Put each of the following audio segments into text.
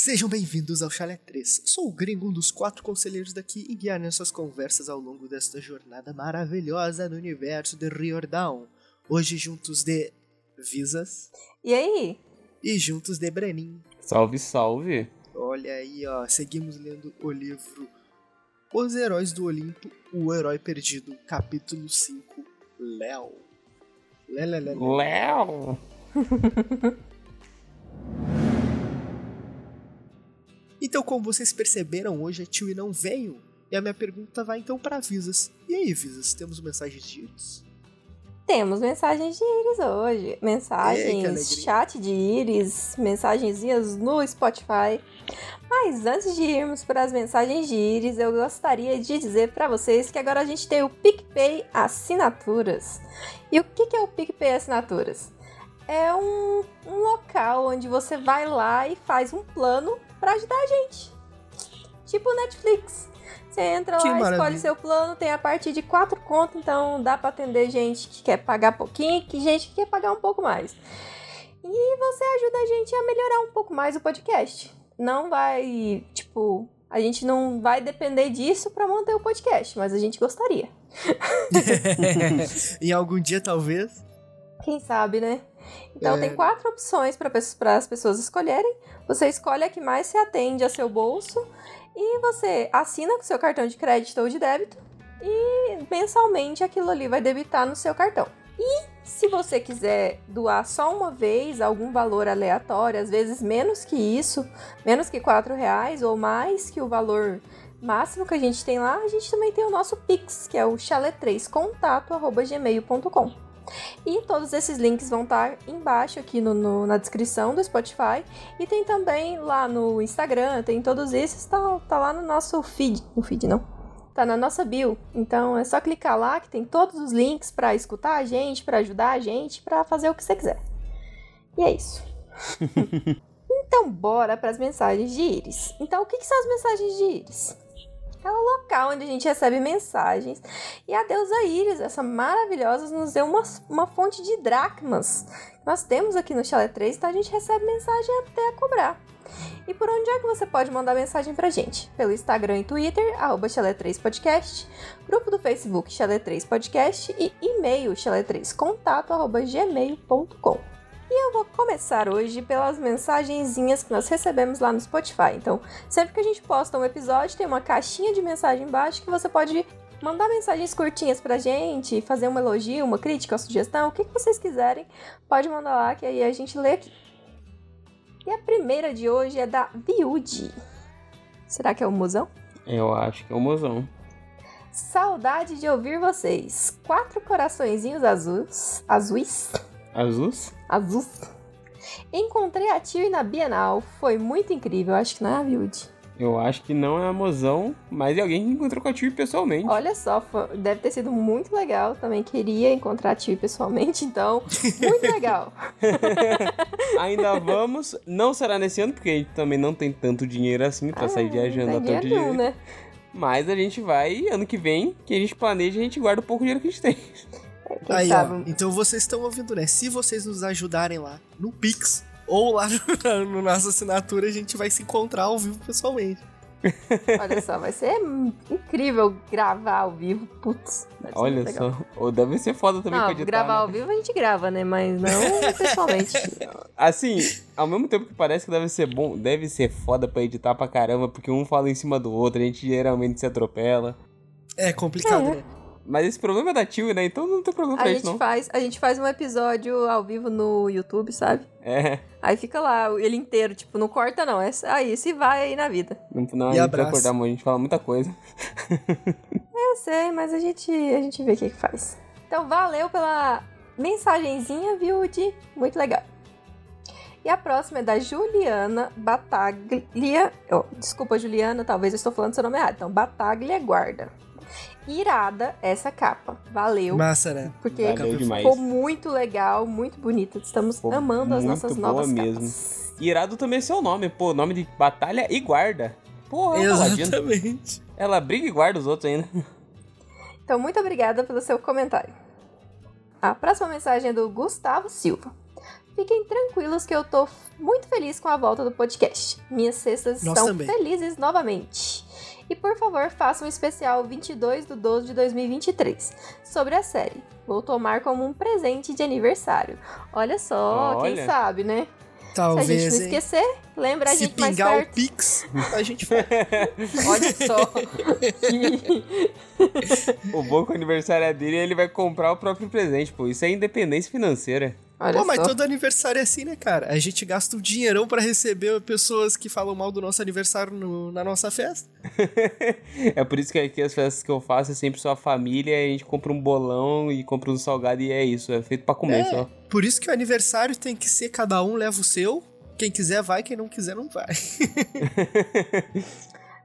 Sejam bem-vindos ao Chalé 3. Sou o gringo, um dos quatro conselheiros daqui e guiar nessas conversas ao longo desta jornada maravilhosa no universo de Riordan. Hoje juntos de Visas E aí? e juntos de Brenin. Salve, salve. Olha aí, ó, seguimos lendo o livro Os Heróis do Olimpo, o Herói Perdido, capítulo 5, Léo. Lé, lé, lé, lé. Léo. Então, como vocês perceberam, hoje a Tui não veio. E a minha pergunta vai então para Visas. E aí, Visas, temos mensagens de íris? Temos mensagens de íris hoje. Ei, Mensagens, alegria. chat de íris, mensagenzinhas no Spotify. Mas antes de irmos para as mensagens de íris, eu gostaria de dizer para vocês que agora a gente tem o PicPay Assinaturas. E o que que é o PicPay Assinaturas? É um, um local onde você vai lá e faz um plano para ajudar a gente. Tipo Netflix. Você entra Que lá, escolhe maravilha. seu plano, tem a partir de quatro contas, então dá pra atender gente que quer pagar pouquinho e gente que quer pagar um pouco mais. E você ajuda a gente a melhorar um pouco mais o podcast. Não vai, tipo, a gente não vai depender disso pra manter o podcast, mas a gente gostaria. em algum dia, talvez. Quem sabe, né? Então É. tem quatro opções para as pessoas escolherem. Você escolhe a que mais se atende a seu bolso e você assina com seu cartão de crédito ou de débito e mensalmente aquilo ali vai debitar no seu cartão. E se você quiser doar só uma vez algum valor aleatório, às vezes menos que isso, menos que quatro reais ou mais que o valor máximo que a gente tem lá, a gente também tem o nosso Pix, que é o chalé3contato.gmail.com. E todos esses links vão estar embaixo aqui no, no- na descrição do Spotify. E tem também lá no Instagram, tem todos esses, tá, tá lá no nosso feed. No feed não. Tá na nossa bio. Então é só clicar lá que tem todos os links pra escutar a gente, pra ajudar a gente, pra fazer o que você quiser. E é isso. então bora pras mensagens de íris. Então o que, que são as mensagens de íris? É o local onde a gente recebe mensagens e a deusa Íris, essa maravilhosa, nos deu uma, uma fonte de dracmas. Nós temos aqui no Chalé 3, então a gente recebe mensagem até cobrar. E por onde é que você pode mandar mensagem pra gente? Pelo Instagram e Twitter, arroba Chalé3podcast, grupo do Facebook Chalé 3 Podcast e e-mail chalé3contato, arroba gmail.com. E eu vou começar hoje pelas mensagenzinhas que nós recebemos lá no Spotify. Então, sempre que a gente posta um episódio, tem uma caixinha de mensagem embaixo que você pode mandar mensagens curtinhas pra gente, fazer um elogio, uma crítica, uma sugestão, o que, que vocês quiserem, pode mandar lá que aí a gente lê aqui. E a primeira de hoje é da Viude. Será que é o musão? Eu acho que é o mozão. Saudade de ouvir vocês. Quatro coraçõezinhos azuis. Azuis? Azus? Azuis. Encontrei a Tio na Bienal. Foi muito incrível. Acho que não é a Viude. Eu acho que não é a mozão, mas é alguém que encontrou com a Tio pessoalmente. Olha só, foi- deve ter sido muito legal. Também queria encontrar a Tio pessoalmente, então, muito legal. Ainda vamos. Não será nesse ano, porque a gente também não tem tanto dinheiro assim pra sair Ah, viajando não a tanto dinheiro, dinheiro. né? Mas a gente vai, ano que vem, que a gente planeja, a gente guarda o pouco dinheiro que a gente tem. Quem aí, sabe? ó. Então vocês estão ouvindo, né? Se vocês nos ajudarem lá no Pix ou lá no, no nossa assinatura, a gente vai se encontrar ao vivo pessoalmente. Olha só, vai ser incrível gravar ao vivo. Putz, Olha legal. só. Ou deve ser foda também pra Não, editar. gravar né? ao vivo a gente grava, né? Mas não pessoalmente. Assim, ao mesmo tempo que parece que deve ser bom, deve ser foda pra editar pra caramba, porque um fala em cima do outro, a gente geralmente se atropela. É complicado, É. né? Mas esse problema é da Tio, né? Então não tem problema A pra gente, gente, não. faz, a gente faz um episódio ao vivo no YouTube, sabe? É, Aí fica lá, ele inteiro, tipo, não corta não. É aí, se vai aí na vida. não, não E a gente vai abraço. acordar muito, a gente fala muita coisa. Eu sei, mas a gente, a gente vê o que, que faz. Então, valeu pela mensagenzinha, viu, Di? Muito legal. E a próxima é da Juliana Bataglia. Oh, desculpa, Juliana, talvez eu estou falando seu nome errado. Então, Bataglia Guarda. Irada essa capa. Valeu. Massa, né? Porque Valeu demais. ficou muito legal, muito bonita. Estamos Ficou amando as nossas boa novas mesmo. capas. Irado também é seu nome, pô, nome de batalha e guarda. Porra. Exatamente. Ela briga e guarda os outros ainda. Então, muito obrigada pelo seu comentário. A próxima mensagem é do Gustavo Silva. fiquem tranquilos que eu tô muito feliz com a volta do podcast. Minhas cestas Nós estão também. felizes novamente. E por favor, façam um especial 22 de 12 de 2023 sobre a série. Vou tomar como um presente de aniversário. Olha só, quem Olha. sabe, né? Se a gente Talvez, não esquecer, lembra a Se gente mais pingar o. Pix, a gente. Olha só. O bom que o aniversário é dele ele vai comprar o próprio presente, pô. Isso é independência financeira. Olha Pô, mas só. todo aniversário é assim, né, cara? A gente gasta um dinheirão pra receber pessoas que falam mal do nosso aniversário no- na nossa festa. é por isso que aqui as festas que eu faço é sempre só a família, a gente compra um bolão e compra um salgado e é isso. É feito pra comer É, só. por isso que o aniversário tem que ser cada um leva o seu. Quem quiser vai, quem não quiser não vai.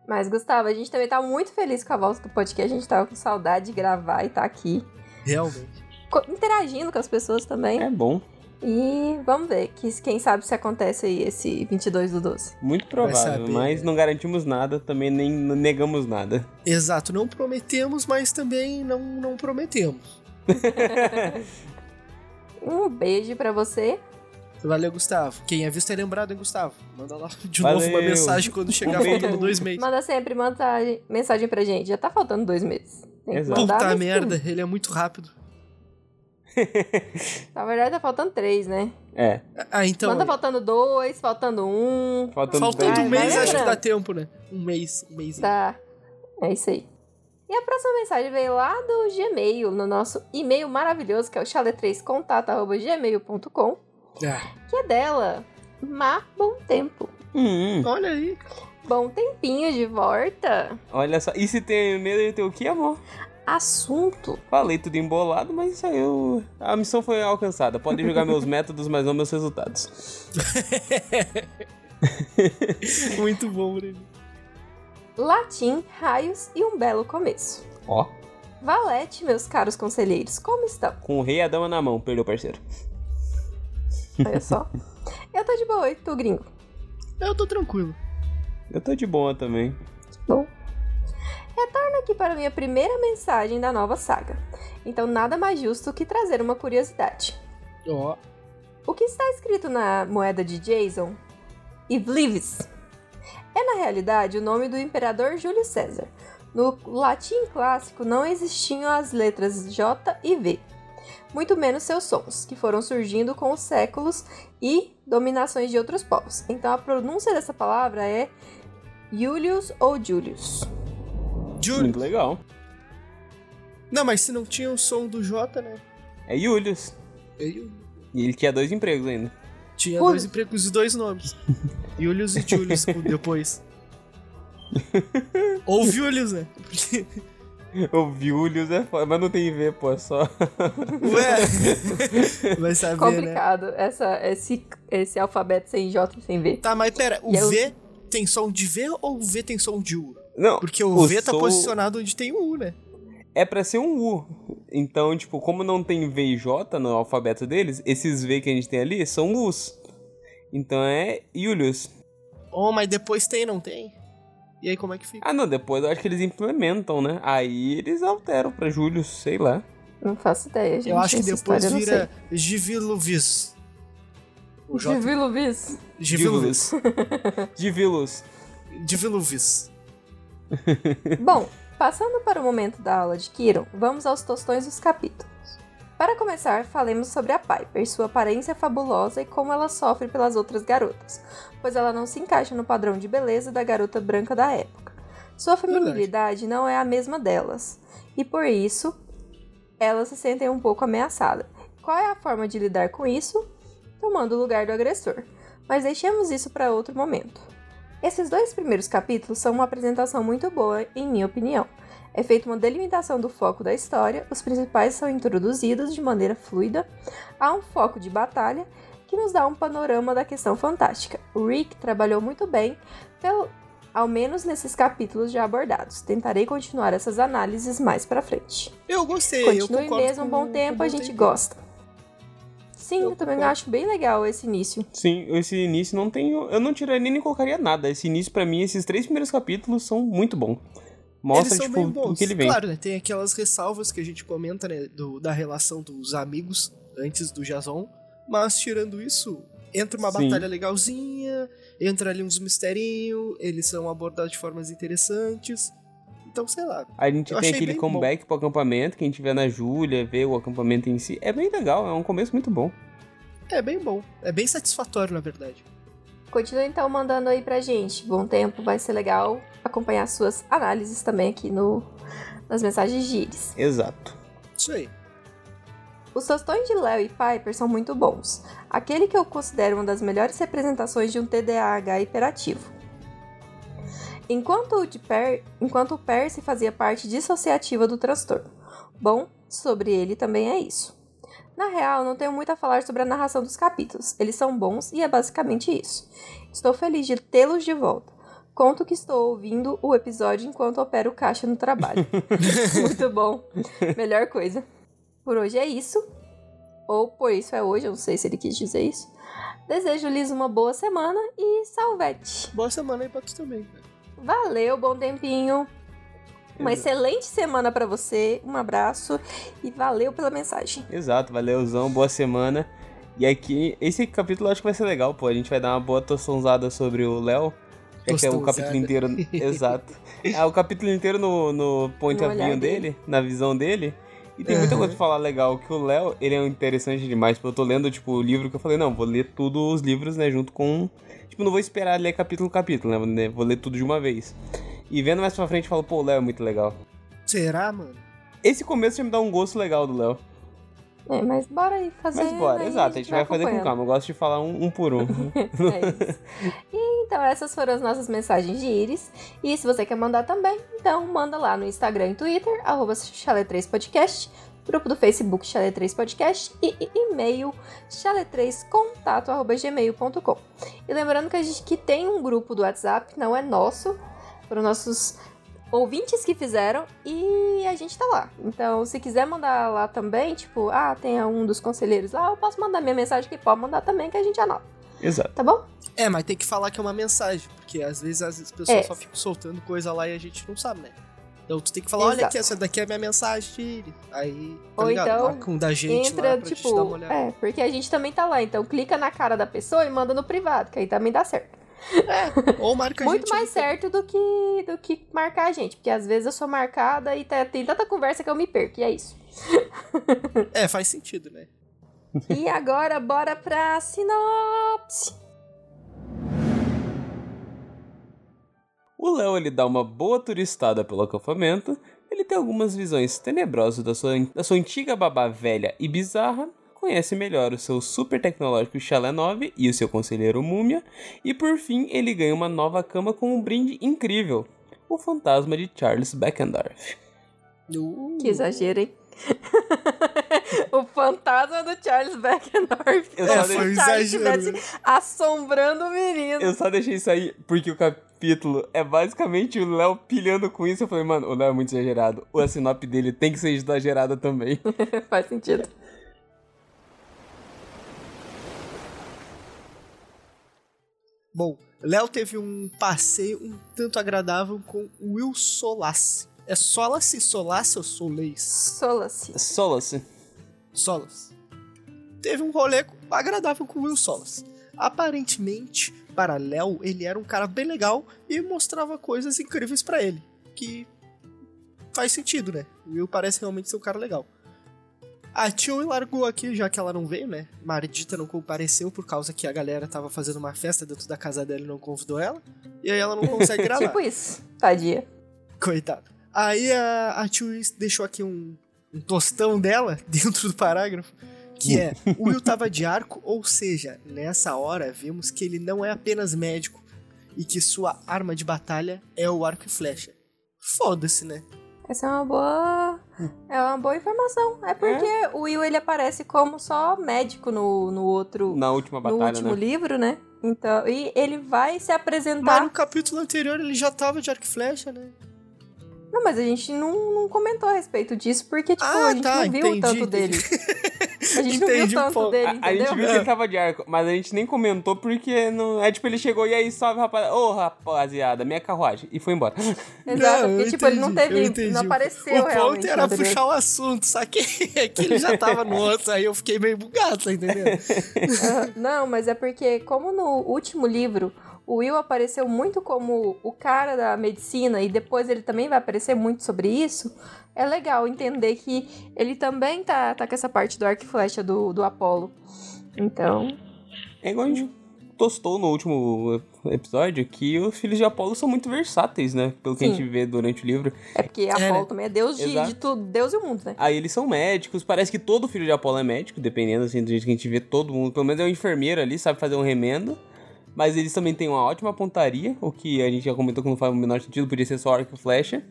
Mas, Gustavo, a gente também tá muito feliz com a volta do podcast. A gente tava com saudade de gravar e tá aqui. Realmente. Interagindo com as pessoas também. É bom. E vamos ver, que, quem sabe se acontece aí esse 22 do 12. Muito provável, saber, mas né? não garantimos nada, também nem negamos nada. Exato, não prometemos, mas também não, não prometemos. Um beijo pra você. Valeu, Gustavo. Quem é visto é lembrado, hein, Gustavo? Manda lá de Valeu. novo uma mensagem quando chegar Um faltando dois meses. Manda sempre mensagem, mensagem pra gente. Já tá faltando dois meses. Tem Exato. Puta merda, ele é muito rápido. Na verdade, tá faltando três, né? É, Ah, então. Manda faltando dois, faltando um. faltando, Faltando um mês, acho que dá tempo, né? Um mês, um mês. Tá. É isso aí. E a próxima mensagem veio lá do Gmail, no nosso e-mail maravilhoso, que é o chale3contato.gmail.com, Ah, que é dela. Má Bom Tempo. Hum, olha aí. Bom tempinho de volta. olha só. E se tem medo de ter o que, amor? Assunto. Falei tudo embolado, mas isso aí eu... a missão foi alcançada. Podem julgar meus métodos, mas não meus resultados. Muito bom, Bruno. Latim, raios e um belo começo. Ó, Valete, meus caros conselheiros, como estão? com o rei e a dama na mão, perdeu, parceiro. Olha só. Eu tô de boa, e tu, gringo? Eu tô tranquilo. Eu tô de boa também. Bom. Retorno aqui para minha primeira mensagem da nova saga. Então, nada mais justo que trazer uma curiosidade. Ó. O que está escrito na moeda de Jason? Ivlivis. É na realidade o nome do imperador Júlio César. No latim clássico não existiam as letras J e V, muito menos seus sons, que foram surgindo com os séculos e dominações de outros povos. Então a pronúncia dessa palavra é Julius ou Julius. Júlio. Muito legal. Não, mas se não tinha o som do J, né? É Julius. Eu E ele tinha dois empregos ainda. tinha Julius. dois empregos e dois nomes. Julius e Julius depois. Ou Julius, né? O Julius é foda, mas não tem V, pô, é só. Ué. Vai saber, né? Complicado essa, esse, esse alfabeto sem J e sem V. Tá, mas pera, o E eu- V tem som de V ou o V tem som de U? Não, Porque o, O V tá som- posicionado onde tem o U, né? é pra ser um U. Então, tipo, como não tem V e J no alfabeto deles, esses V que a gente tem ali são U's. Então é Julius. Oh, mas depois tem, não tem? E aí como é que fica? Ah, não, depois eu acho que eles implementam, né? Aí eles alteram pra Julius, sei lá. Não faço ideia, gente. Eu acho que depois vira Giviluvis. Giviluvis. Giviluvis. Divilus. Giviluvis. Bom, passando para o momento da aula de Kiron, vamos aos tostões dos capítulos. Para começar, falemos sobre a Piper, sua aparência fabulosa e como ela sofre pelas outras garotas, pois ela não se encaixa no padrão de beleza da garota branca da época. Sua feminilidade não é a mesma delas, e por isso elas se sentem um pouco ameaçadas. Qual é a forma de lidar com isso? Tomando o lugar do agressor. Mas deixemos isso para outro momento. Esses dois primeiros capítulos são uma apresentação muito boa, em minha opinião. É feita uma delimitação do foco da história, os principais são introduzidos de maneira fluida, há um foco de batalha que nos dá um panorama da questão fantástica. O Rick trabalhou muito bem, pelo, ao menos nesses capítulos já abordados. Tentarei continuar essas análises mais pra frente. Eu gostei, eu Continue concordo mesmo, um bom tempo, bom a gente tempo. gosta. Sim, Eu eu, também concordo. acho bem legal esse início. Sim, esse início não tem. Eu não tiraria nem colocaria nada. Esse início, pra mim, esses três primeiros capítulos são muito bons. Mostra, Eles são tipo, bons. que ele vem. Claro, né? Tem aquelas ressalvas que a gente comenta, né? Do, da relação dos amigos antes do Jason. Mas tirando isso, entra uma Sim. batalha legalzinha, entra ali uns misterinhos, eles são abordados de formas interessantes. Então, sei lá. A gente tem aquele comeback pro acampamento, que a gente vê na Júlia, vê o acampamento em si. É bem legal, é um começo muito bom. É bem bom. É bem satisfatório, na verdade. Continua então mandando aí pra gente. Bom tempo, vai ser legal acompanhar suas análises também aqui no, nas mensagens de Iris. Exato. Isso aí. Os tostões de Léo e Piper são muito bons. Aquele que eu considero uma das melhores representações de um TDAH hiperativo. Enquanto o, per... Enquanto o Percy fazia parte dissociativa do transtorno. Bom, sobre ele também é isso. Na real, não tenho muito a falar sobre a narração dos capítulos. Eles são bons e é basicamente isso. Estou feliz de tê-los de volta. Conto que estou ouvindo o episódio enquanto opero caixa no trabalho. muito bom. Melhor coisa. Por hoje é isso. Ou por isso é hoje, eu não sei se ele quis dizer isso. Desejo-lhes uma boa semana e salvete. Boa semana aí pra tu também. Valeu, bom tempinho. Uma Exato. excelente semana pra você. Um abraço e valeu pela mensagem. Exato, valeuzão, boa semana. E aqui, esse capítulo eu acho que vai ser legal, pô. A gente vai dar uma boa tostonzada sobre o Léo. Já que é o capítulo inteiro. Exato. É o capítulo inteiro no, no point No of view dele. dele, na visão dele. E tem muita Uhum. coisa pra falar legal, que o Léo, ele é interessante demais. Eu tô lendo, tipo, o livro que eu falei, não, vou ler tudo os livros, né, junto com... Tipo, não vou esperar ler capítulo capítulo, né, vou ler tudo de uma vez. E vendo mais pra frente, eu falo, pô, o Léo é muito legal. Será, mano? Esse começo já me dá um gosto legal do Léo. É, mas bora aí fazer. Mas bora, aí exato, a gente vai fazer com calma. Eu gosto de falar um, um por um. É isso. E, então, essas foram as nossas mensagens de Iris. E se você quer mandar também, então manda lá no Instagram e Twitter, arroba Chalé3podcast, grupo do Facebook Chalé3podcast e, e e-mail chalé3contato.gmail.com. E lembrando que a gente que tem um grupo do WhatsApp, não é nosso, foram nossos ouvintes que fizeram e a gente tá lá. Então, se quiser mandar lá também, tipo, ah, tem um dos conselheiros lá, eu posso mandar minha mensagem que pode mandar também que a gente anota, Exato. tá bom? É, mas tem que falar que é uma mensagem, porque às vezes as pessoas É. só ficam soltando coisa lá e a gente não sabe, né? Então tu tem que falar, olha Exato. aqui, essa daqui é a minha mensagem. Aí, tá Ou ligado? então, Marca um da gente Entra, tipo, é, porque a gente também tá lá, então clica na cara da pessoa e manda no privado, que aí também dá certo. Ou marca a Muito gente mais ali. certo do que do que marcar a gente, porque às vezes eu sou marcada e tá- tem tanta conversa que eu me perco, e é isso. É, faz sentido, né? e agora bora pra sinopse. O Léo ele dá uma boa turistada pelo acampamento. Ele tem algumas visões tenebrosas da sua, da sua antiga babá velha e bizarra. Conhece melhor o seu super tecnológico Chalé 9 e o seu conselheiro Múmia. E por fim, ele ganha uma nova cama com um brinde incrível: o fantasma de Charles Beckendorf. Uh, Que exagero, hein? o fantasma do Charles Beckendorf. Eu só se dei- o Charles exagero, estivesse assombrando o menino. Eu só deixei isso aí porque o capítulo é basicamente o Léo pilhando com isso. Eu falei, mano, o Léo é muito exagerado. A sinop dele tem que ser exagerada também. Faz sentido. Bom, Léo teve um passeio um tanto agradável com Will Solace. É Solace, Solace ou Soleis? Sola-se. Solace. Solas. Teve um rolê agradável com Will Solas. Aparentemente, para Léo, ele era um cara bem legal e mostrava coisas incríveis pra ele. Que faz sentido, né? O Will parece realmente ser um cara legal. A Tio largou aqui, já que ela não veio, né? Maridita não compareceu por causa que a galera tava fazendo uma festa dentro da casa dela e não convidou ela. E aí ela não consegue gravar. Tipo isso. Tadinha. Coitado. Aí a, a Tio deixou aqui um, um tostão dela dentro do parágrafo, que é: o Will tava de arco, ou seja, nessa hora vimos que ele não é apenas médico e que sua arma de batalha é o arco e flecha. Foda-se, né? Essa é uma boa. É uma boa informação. É porque o Will ele aparece como só médico no, no outro. Na última no batalha, último né? livro, né? Então, e ele vai se Mas apresentar. no capítulo anterior ele já tava de arco e flecha, né? Não, mas a gente não, não comentou a respeito disso, porque, tipo, Ah, a gente tá, não viu entendi, tanto entendi. dele. A gente não Entendi viu um tanto pouco. dele, A, a entendeu? gente viu que ele tava de arco, mas a gente nem comentou porque não. É tipo, ele chegou e aí salve, rapaz. Ô, rapaziada, minha carruagem. E foi embora. Exato, eu porque tipo, ele não entendi, teve. entendi. Não apareceu O realmente. ponto era puxar o assunto, saquei que ele já tava no outro, aí eu fiquei meio bugado, tá entendendo? Não, mas é porque, como no último livro, o Will apareceu muito como o cara da medicina e depois ele também vai aparecer muito sobre isso, é legal entender que ele também tá, tá com essa parte do arco e flecha do, do Apolo. Então, É igual a gente tostou no último episódio que os filhos de Apolo são muito versáteis, né? Pelo que a Sim. gente vê durante o livro. é porque né? Apolo também é deus de, de tudo, deus e o mundo, né? Aí eles são médicos, parece que todo filho de Apolo é médico, dependendo assim do jeito que a gente vê todo mundo. Pelo menos é um enfermeiro ali, sabe fazer um remendo. Mas eles também têm uma ótima pontaria, o que a gente já comentou que não faz o menor sentido, podia ser só arco e flecha.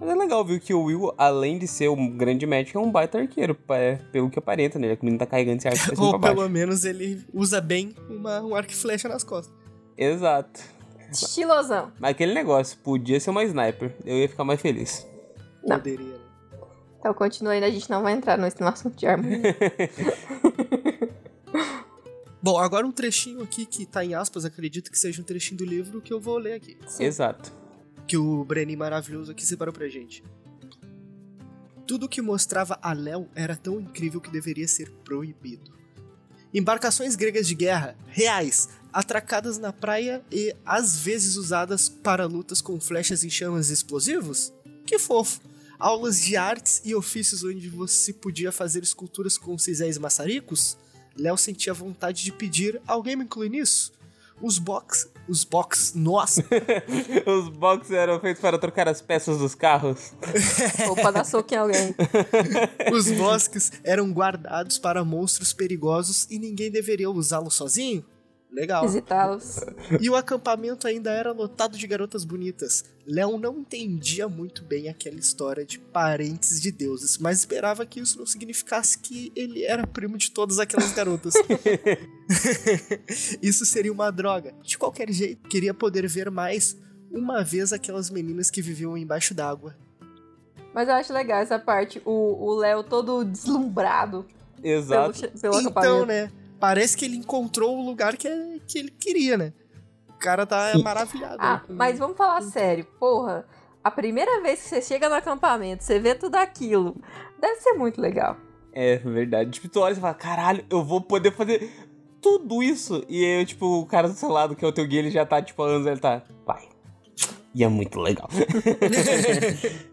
Mas é legal, viu, que o Will, além de ser um grande médico, é um baita arqueiro, pa- pelo que aparenta, né? Que o menino tá carregando esse arco pra cima Ou pra baixo. pelo menos ele usa bem uma, um arco e flecha nas costas. Exato. Estilosão. Mas aquele negócio, podia ser uma sniper, eu ia ficar mais feliz. Não. Poderia, né? Então continua aí, a gente não vai entrar no, no assunto de arma. Bom, agora um trechinho aqui que tá em aspas, acredito que seja um trechinho do livro que eu vou ler aqui. Sim. Exato. Que o Brenin maravilhoso aqui separou pra gente. Tudo que mostrava a Léo era tão incrível que deveria ser proibido. Embarcações gregas de guerra, reais, atracadas na praia e às vezes usadas para lutas com flechas em chamas e explosivos? Que fofo! Aulas de artes e ofícios onde você podia fazer esculturas com ciséis maçaricos? Léo sentia vontade de pedir, alguém me inclui nisso? Os box, os box, nossa, Os boxes eram feitos para trocar as peças dos carros. Ou pra dar soco em alguém. Os bosques eram guardados para monstros perigosos e ninguém deveria usá-los sozinho? Legal. Visitá-los. E o acampamento ainda era lotado de garotas bonitas. Léo não entendia muito bem aquela história de parentes de deuses, mas esperava que isso não significasse que ele era primo de todas aquelas garotas. isso seria uma droga. De qualquer jeito, queria poder ver mais uma vez aquelas meninas que viviam embaixo d'água. Mas eu acho legal essa parte, o Léo todo deslumbrado pelo, Exato. che- pelo Então, acampamento. né? Parece que ele encontrou o lugar que, que ele queria, né? O cara tá maravilhado. Ah, né, mas vamos falar sério, porra. A primeira vez que você chega no acampamento, você vê tudo aquilo. Deve ser muito legal. É verdade. Tipo, tu olha e fala, caralho, eu vou poder fazer tudo isso. E aí, tipo, o cara do seu lado, que é o teu guia, ele já tá, tipo, anos, ele tá, pai. E é muito legal.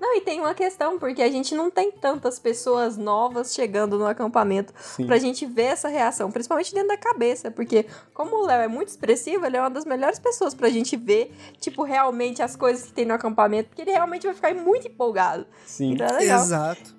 Não, e tem uma questão, porque a gente não tem tantas pessoas novas chegando no acampamento Sim. pra gente ver essa reação, principalmente dentro da cabeça, porque como o Léo é muito expressivo, ele é uma das melhores pessoas pra gente ver, tipo, realmente as coisas que tem no acampamento, porque ele realmente vai ficar muito empolgado. Sim. Então é legal. Exato.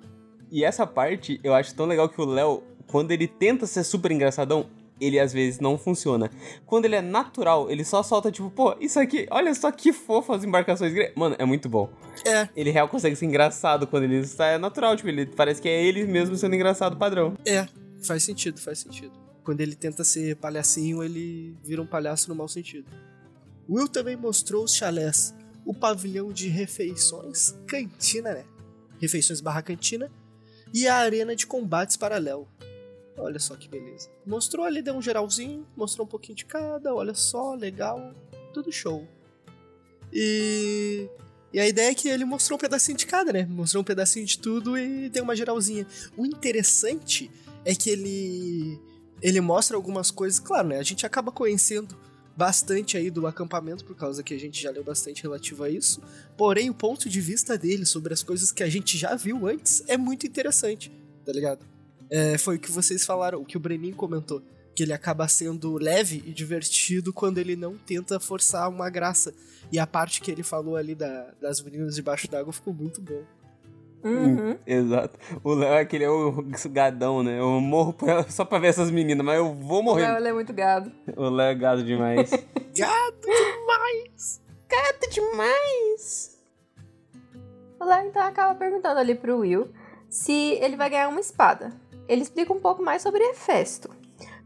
E essa parte, eu acho tão legal que o Léo, quando ele tenta ser super engraçadão, ele às vezes não funciona. Quando ele é natural, ele só solta, tipo, pô, isso aqui, olha só que fofo as embarcações gregas. Mano, é muito bom. É, Ele real consegue ser engraçado quando ele está natural, tipo, ele parece que é ele mesmo sendo engraçado padrão. é. Faz sentido, faz sentido. Quando ele tenta ser palhacinho, ele vira um palhaço no mau sentido. Will também mostrou os chalés, o pavilhão de refeições, cantina, né? Refeições barra cantina, e a arena de combates paralelo. Olha só que beleza. Mostrou ali, deu um geralzinho, mostrou um pouquinho de cada, olha só, legal, tudo show. E. E a ideia é que ele mostrou um pedacinho de cada, né? Mostrou um pedacinho de tudo e deu uma geralzinha. O interessante é que ele. Ele mostra algumas coisas, claro, né? A gente acaba conhecendo bastante aí do acampamento, por causa que a gente já leu bastante relativo a isso. Porém, o ponto de vista dele sobre as coisas que a gente já viu antes é muito interessante, tá ligado? É, foi o que vocês falaram, o que o Brenin comentou. Que ele acaba sendo leve e divertido quando ele não tenta forçar uma graça. E a parte que ele falou ali da- das meninas debaixo d'água ficou muito bom. Uhum. Exato. O Léo é aquele é o gadão, né? Eu morro pra- só pra ver essas meninas, mas eu vou O morrer. Léo ele é muito gado. O Léo é gado demais. Gado demais! Gado demais! O Léo então acaba perguntando ali pro Will se ele vai ganhar uma espada. Ele explica um pouco mais sobre Hefesto,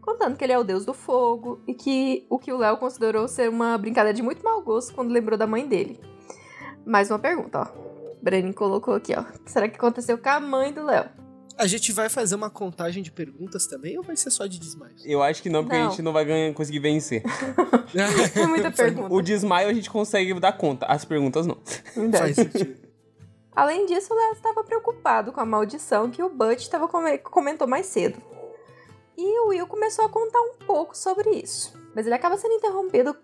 contando que ele é o deus do fogo e que o que o Léo considerou ser uma brincadeira de muito mau gosto quando lembrou da mãe dele. Mais uma pergunta, ó. Brenin colocou aqui, ó. O que será que aconteceu com a mãe do Léo? A gente vai fazer uma contagem de perguntas também ou vai ser só de desmaios? Eu acho que não, porque a Não. gente não vai ganhar, conseguir vencer. É muita pergunta. O desmaio a gente consegue dar conta, as perguntas não. Verdade. Faz sentido. Além disso, Léo estava preocupado com a maldição que o Butch estava come- comentou mais cedo. E o Will começou a contar um pouco sobre isso. Mas ele acaba sendo interrompido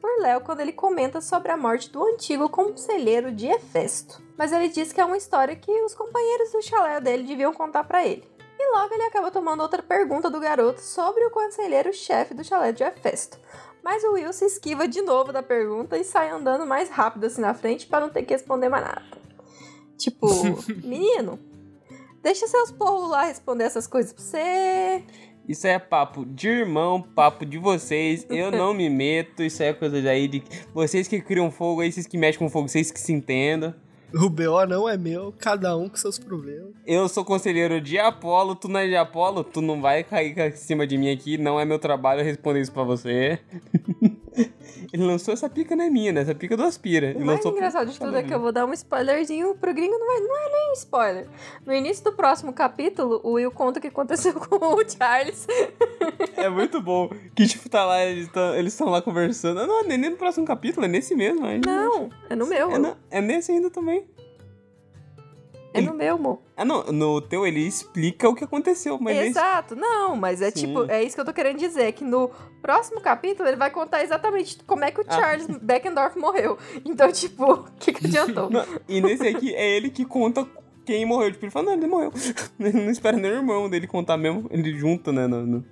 por Léo quando ele comenta sobre a morte do antigo conselheiro de Hefesto. Mas ele diz que é uma história que os companheiros do chalé dele deviam contar pra ele. E logo ele acaba tomando outra pergunta do garoto sobre o conselheiro-chefe do chalé de Hefesto. Mas o Will se esquiva de novo da pergunta e sai andando mais rápido assim na frente para não ter que responder mais nada. Tipo, menino, deixa seus povos lá responder essas coisas pra você. Isso é papo de irmão, papo de vocês. Eu não me meto. Isso é coisa daí de vocês que criam fogo aí, vocês que mexem com fogo, vocês que se entendam. O BO não é meu, cada um com seus problemas. Eu sou conselheiro de Apolo, tu não é de Apolo, tu não vai cair em cima de mim aqui, não é meu trabalho responder isso pra você. Ele lançou essa pica não é minha, né? Essa pica do Aspira. O mais lançou engraçado de tudo é que eu vou dar um spoilerzinho pro gringo, não é, não é nem spoiler. No início do próximo capítulo, o Will conta o que aconteceu com o Charles. É muito bom. Que tipo, tá lá, eles estão eles tão lá conversando. Não, nem no próximo capítulo, é nesse mesmo. ainda. Não, é no meu. É, na- é nesse ainda também. É no meu, amor. Ah, não, no teu ele explica o que aconteceu, mas. Exato, não, mas é Sim. tipo, é isso que eu tô querendo dizer, que no próximo capítulo ele vai contar exatamente como é que o Ah. Charles Beckendorf morreu. Então, tipo, o que, que adiantou? Não, e nesse aqui é ele que conta quem morreu. Tipo, ele fala, não, ele morreu. Ele não espera nem o irmão dele contar mesmo. Ele junta, né, no, no-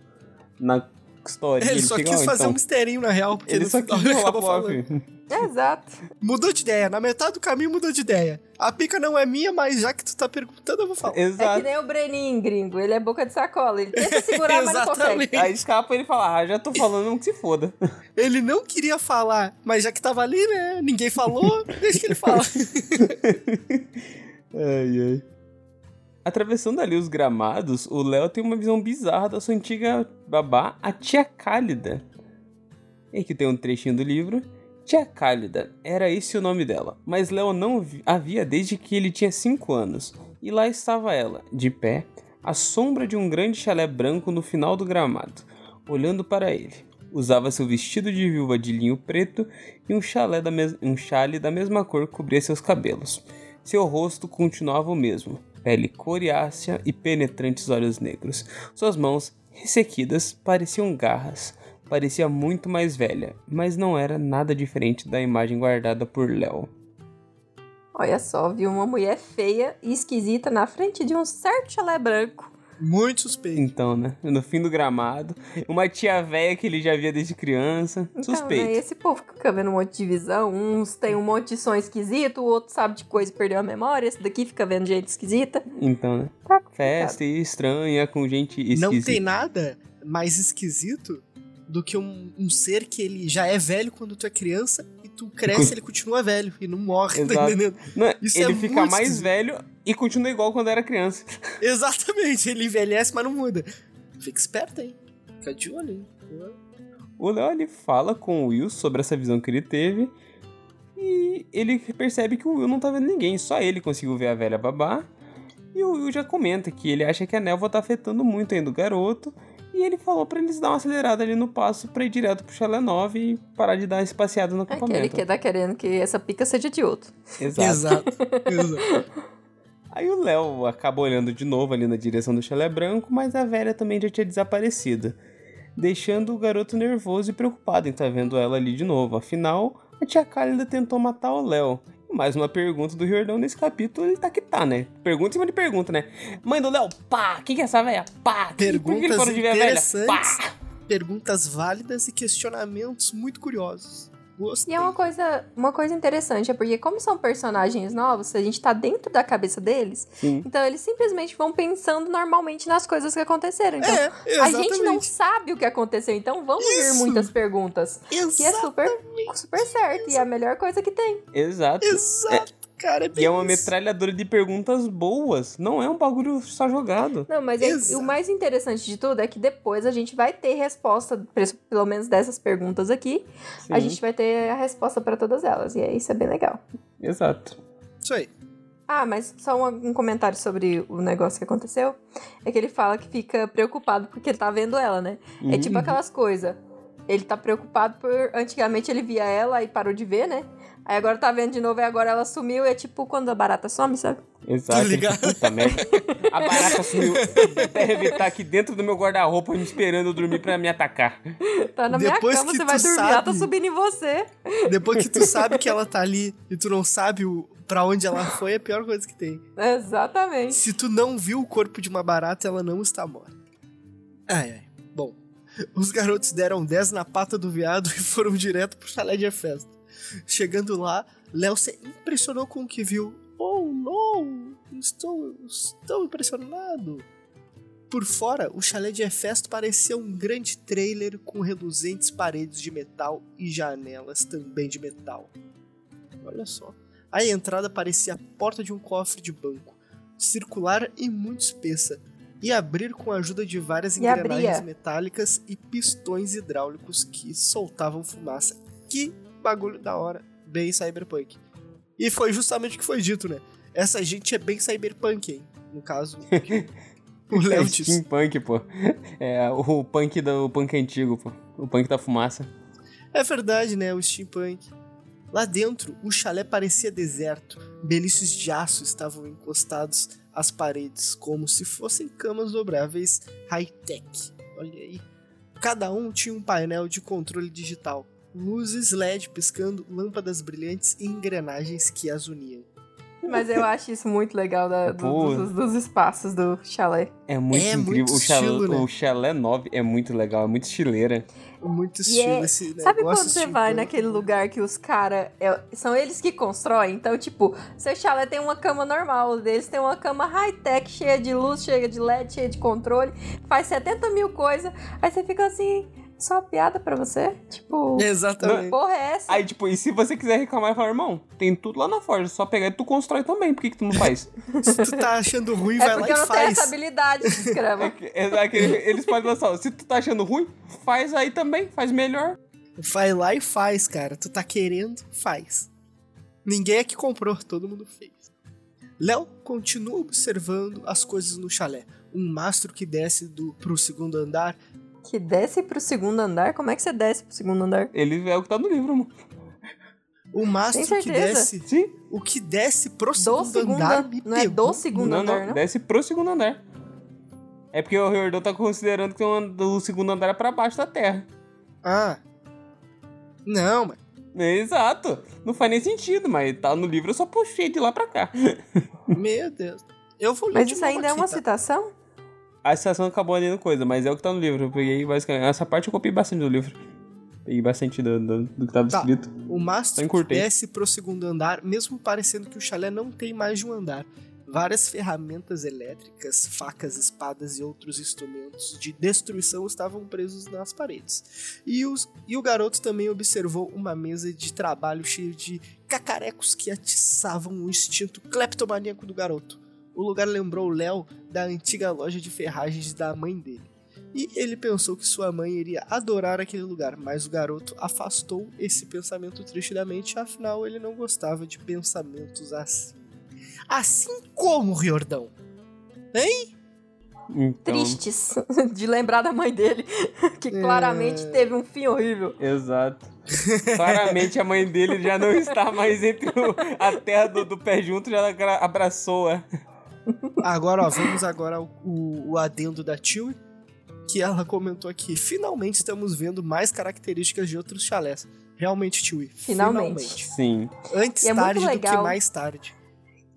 na história. Ele, só chega, quis fazer então, um misterinho na real, porque Ele no só final quis ele pro falando. Exato. Mudou de ideia, na metade do caminho mudou de ideia. A pica não é minha, mas já que tu tá perguntando, eu vou falar. É que Exato. nem o Breninho, gringo. Ele é boca de sacola. Ele tenta segurar, mas não consegue. Aí escapa ele fala, ah, já tô falando que se foda. Ele não queria falar, mas já que tava ali, né? Ninguém falou, deixa que ele fala. Ai, ai. Atravessando ali os gramados, o Léo tem uma visão bizarra da sua antiga babá, a Tia Cálida. E aqui tem um trechinho do livro. Tia Cálida, era esse o nome dela, mas Léo não a via desde que ele tinha 5 anos. E lá estava ela, de pé, à sombra de um grande chalé branco no final do gramado, olhando para ele. Usava seu vestido de viúva de linho preto e um, chalé da um chale da mesma cor cobria seus cabelos. Seu rosto continuava o mesmo, pele coriácea e penetrantes olhos negros. Suas mãos, ressequidas, pareciam garras. Parecia muito mais velha, mas não era nada diferente da imagem guardada por Léo. Olha só, viu uma mulher feia e esquisita na frente de um certo chalé branco. Muito suspeito. Então, né? No fim do gramado, uma tia velha que ele já via desde criança. Então, Suspeito. né, esse povo que fica vendo um monte de visão, uns tem um monte de som esquisito, o outro sabe de coisa e perdeu a memória, esse daqui fica vendo gente esquisita. Então, né? Tá. Festa estranha com gente esquisita. Não tem nada mais esquisito do que um, um ser que ele já é velho quando tu é criança tu cresce ele continua velho e não morre, tá Exato. entendendo? Não, Isso ele é fica mais esquisito. velho e continua igual quando era criança. Exatamente, ele envelhece, mas não muda. Fica esperto aí. Fica de olho aí. O Léo ele fala com o Will sobre essa visão que ele teve. E ele percebe que o Will não tá vendo ninguém, só ele conseguiu ver a velha babá. E o Will já comenta que ele acha que a névoa tá afetando muito ainda o garoto. E ele falou pra eles dar uma acelerada ali no passo pra ir direto pro chalé 9 e parar de dar esse passeado no É acampamento. que tá querendo que essa pica seja de outro. Exato. Exato. Exato. Aí o Léo acaba olhando de novo ali na direção do chalé branco, mas a velha também já tinha desaparecido, deixando o garoto nervoso e preocupado em estar vendo ela ali de novo. Afinal, a tia Cálida tentou matar o Léo. Mais uma pergunta do Riordão nesse capítulo, ele tá que tá, né? Pergunta em cima de pergunta, né? Mãe do Léo, pá! Quem que é essa velha? Pá! Que Perguntas de ver a velha? interessantes. Pá! Perguntas válidas e questionamentos muito curiosos. Gostei. E é uma coisa, uma coisa interessante, é porque como são personagens novos, a gente tá dentro da cabeça deles, Sim. então eles simplesmente vão pensando normalmente nas coisas que aconteceram. Então, É, a exatamente. gente não sabe o que aconteceu, então vão vir muitas perguntas. Que é super, super certo, e é a melhor coisa que tem. Exato. Exato, cara. É bem E é uma isso. metralhadora de perguntas boas. Não é um bagulho só jogado. Não, mas é- o mais interessante de tudo é que depois a gente vai ter resposta, pelo menos dessas perguntas aqui, a Sim, gente vai ter a resposta pra todas elas, e isso é bem legal. Exato. Isso aí. Ah, mas só um, um comentário sobre o negócio que aconteceu. É que ele fala que fica preocupado porque ele tá vendo ela, né? É tipo Uhum. aquelas coisas. Ele tá preocupado por. Antigamente ele via ela e parou de ver, né? Aí agora tá vendo de novo e agora ela sumiu. É tipo quando a barata some, sabe? Exato. Tá ligado? Puta merda. A barata sumiu. Deve estar aqui dentro do meu guarda-roupa me esperando eu dormir pra me atacar. Tá na Depois minha cama, que você tu vai dormir, ela tá sabe- subindo em você. Depois que tu sabe que ela tá ali e tu não sabe o, pra onde ela foi, é a pior coisa que tem. Exatamente. Se tu não viu o corpo de uma barata, ela não está morta. Ai, ai. Bom, os garotos deram 10 na pata do veado e foram direto pro chalé de festa. Chegando lá, Léo se impressionou com o que viu. Oh, não! Estou, estou impressionado! Por fora, o chalé de Hefesto parecia um grande trailer com reluzentes paredes de metal e janelas também de metal. Olha só. A entrada parecia a porta de um cofre de banco, circular e muito espessa, e abrir com a ajuda de várias E engrenagens abria. metálicas e pistões hidráulicos que soltavam fumaça. Que bagulho da hora, bem cyberpunk. E foi justamente o que foi dito, né? Essa gente é bem cyberpunk, hein? No caso, o Léo É steampunk, pô. É o punk do o punk antigo, pô. O punk da fumaça. É verdade, né? O steampunk. Lá dentro, o chalé parecia deserto. Beliche de aço estavam encostados às paredes, como se fossem camas dobráveis high-tech. Olha aí. Cada um tinha um painel de controle digital, luzes LED piscando, lâmpadas brilhantes e engrenagens que as uniam. Mas eu acho isso muito legal da- do- Pô. dos, dos espaços do chalé. É muito É incrível. muito o, chalé, estilo, né? o chalé 9 é muito legal, é muito estileira. Muito estilo é- esse negócio. Sabe quando você vai naquele lugar que os caras. são eles que constroem? Então, tipo, seu chalé tem uma cama normal, o deles tem uma cama high-tech, cheia de luz, cheia de LED, cheia de controle, faz 70 mil coisas. Aí você fica assim, só uma piada pra você? Tipo, Exatamente. porra é essa? Aí, tipo, e se você quiser reclamar, fala, irmão, tem tudo lá na Forja, só pegar e tu constrói também. Por que, que tu não faz? Se tu tá achando ruim, é vai lá porque e eu não tenho faz. essa habilidade, escreva. É, é aquele- eles podem lançar, se tu tá achando ruim, faz aí também, faz melhor. Vai lá e faz, cara. Tu tá querendo, faz. Ninguém é que comprou, todo mundo fez. Léo continua observando as coisas no chalé. Um mastro que desce do, pro segundo andar. Que desce pro segundo andar? Como é que você desce pro segundo andar? Ele é o que tá no livro, mano. O mastro que desce. Sim. O que desce pro Do segundo segundo andar me Não é pegou. do segundo não, andar, não, não? desce pro segundo andar. É porque o Riordão tá considerando que o o segundo andar é pra baixo da terra. Ah. Não, mas. Exato. Não faz nem sentido, mas tá no livro, eu só puxei de lá pra cá. Meu Deus. Eu vou ler Mas de isso novo ainda é aqui, uma tá? citação? A citação acabou ali no coisa, mas é o que tá no livro. Eu peguei basicamente. Essa parte eu copiei bastante do livro. Peguei bastante do, do, do que tava Tá. escrito. O mastro desce pro segundo andar, mesmo parecendo que o chalé não tem mais de um andar. Várias ferramentas elétricas, facas, espadas e outros instrumentos de destruição estavam presos nas paredes. E, os, e o garoto também observou uma mesa de trabalho cheia de cacarecos que atiçavam o instinto cleptomaníaco do garoto. O lugar lembrou Léo da antiga loja de ferragens da mãe dele. E ele pensou que sua mãe iria adorar aquele lugar, mas o garoto afastou esse pensamento triste da mente, afinal ele não gostava de pensamentos assim. Assim como Riordão. Então, Tristes de lembrar da mãe dele, que É. claramente teve um fim horrível. Exato. Claramente a mãe dele já não está mais entre o- a terra do, do pé junto, já abraçou-a. Agora, ó, vamos agora ao o, o adendo da Tio, que ela comentou aqui. Finalmente estamos vendo mais características de outros chalés. Realmente, Tio. Finalmente. Sim. Antes é tarde do que mais tarde.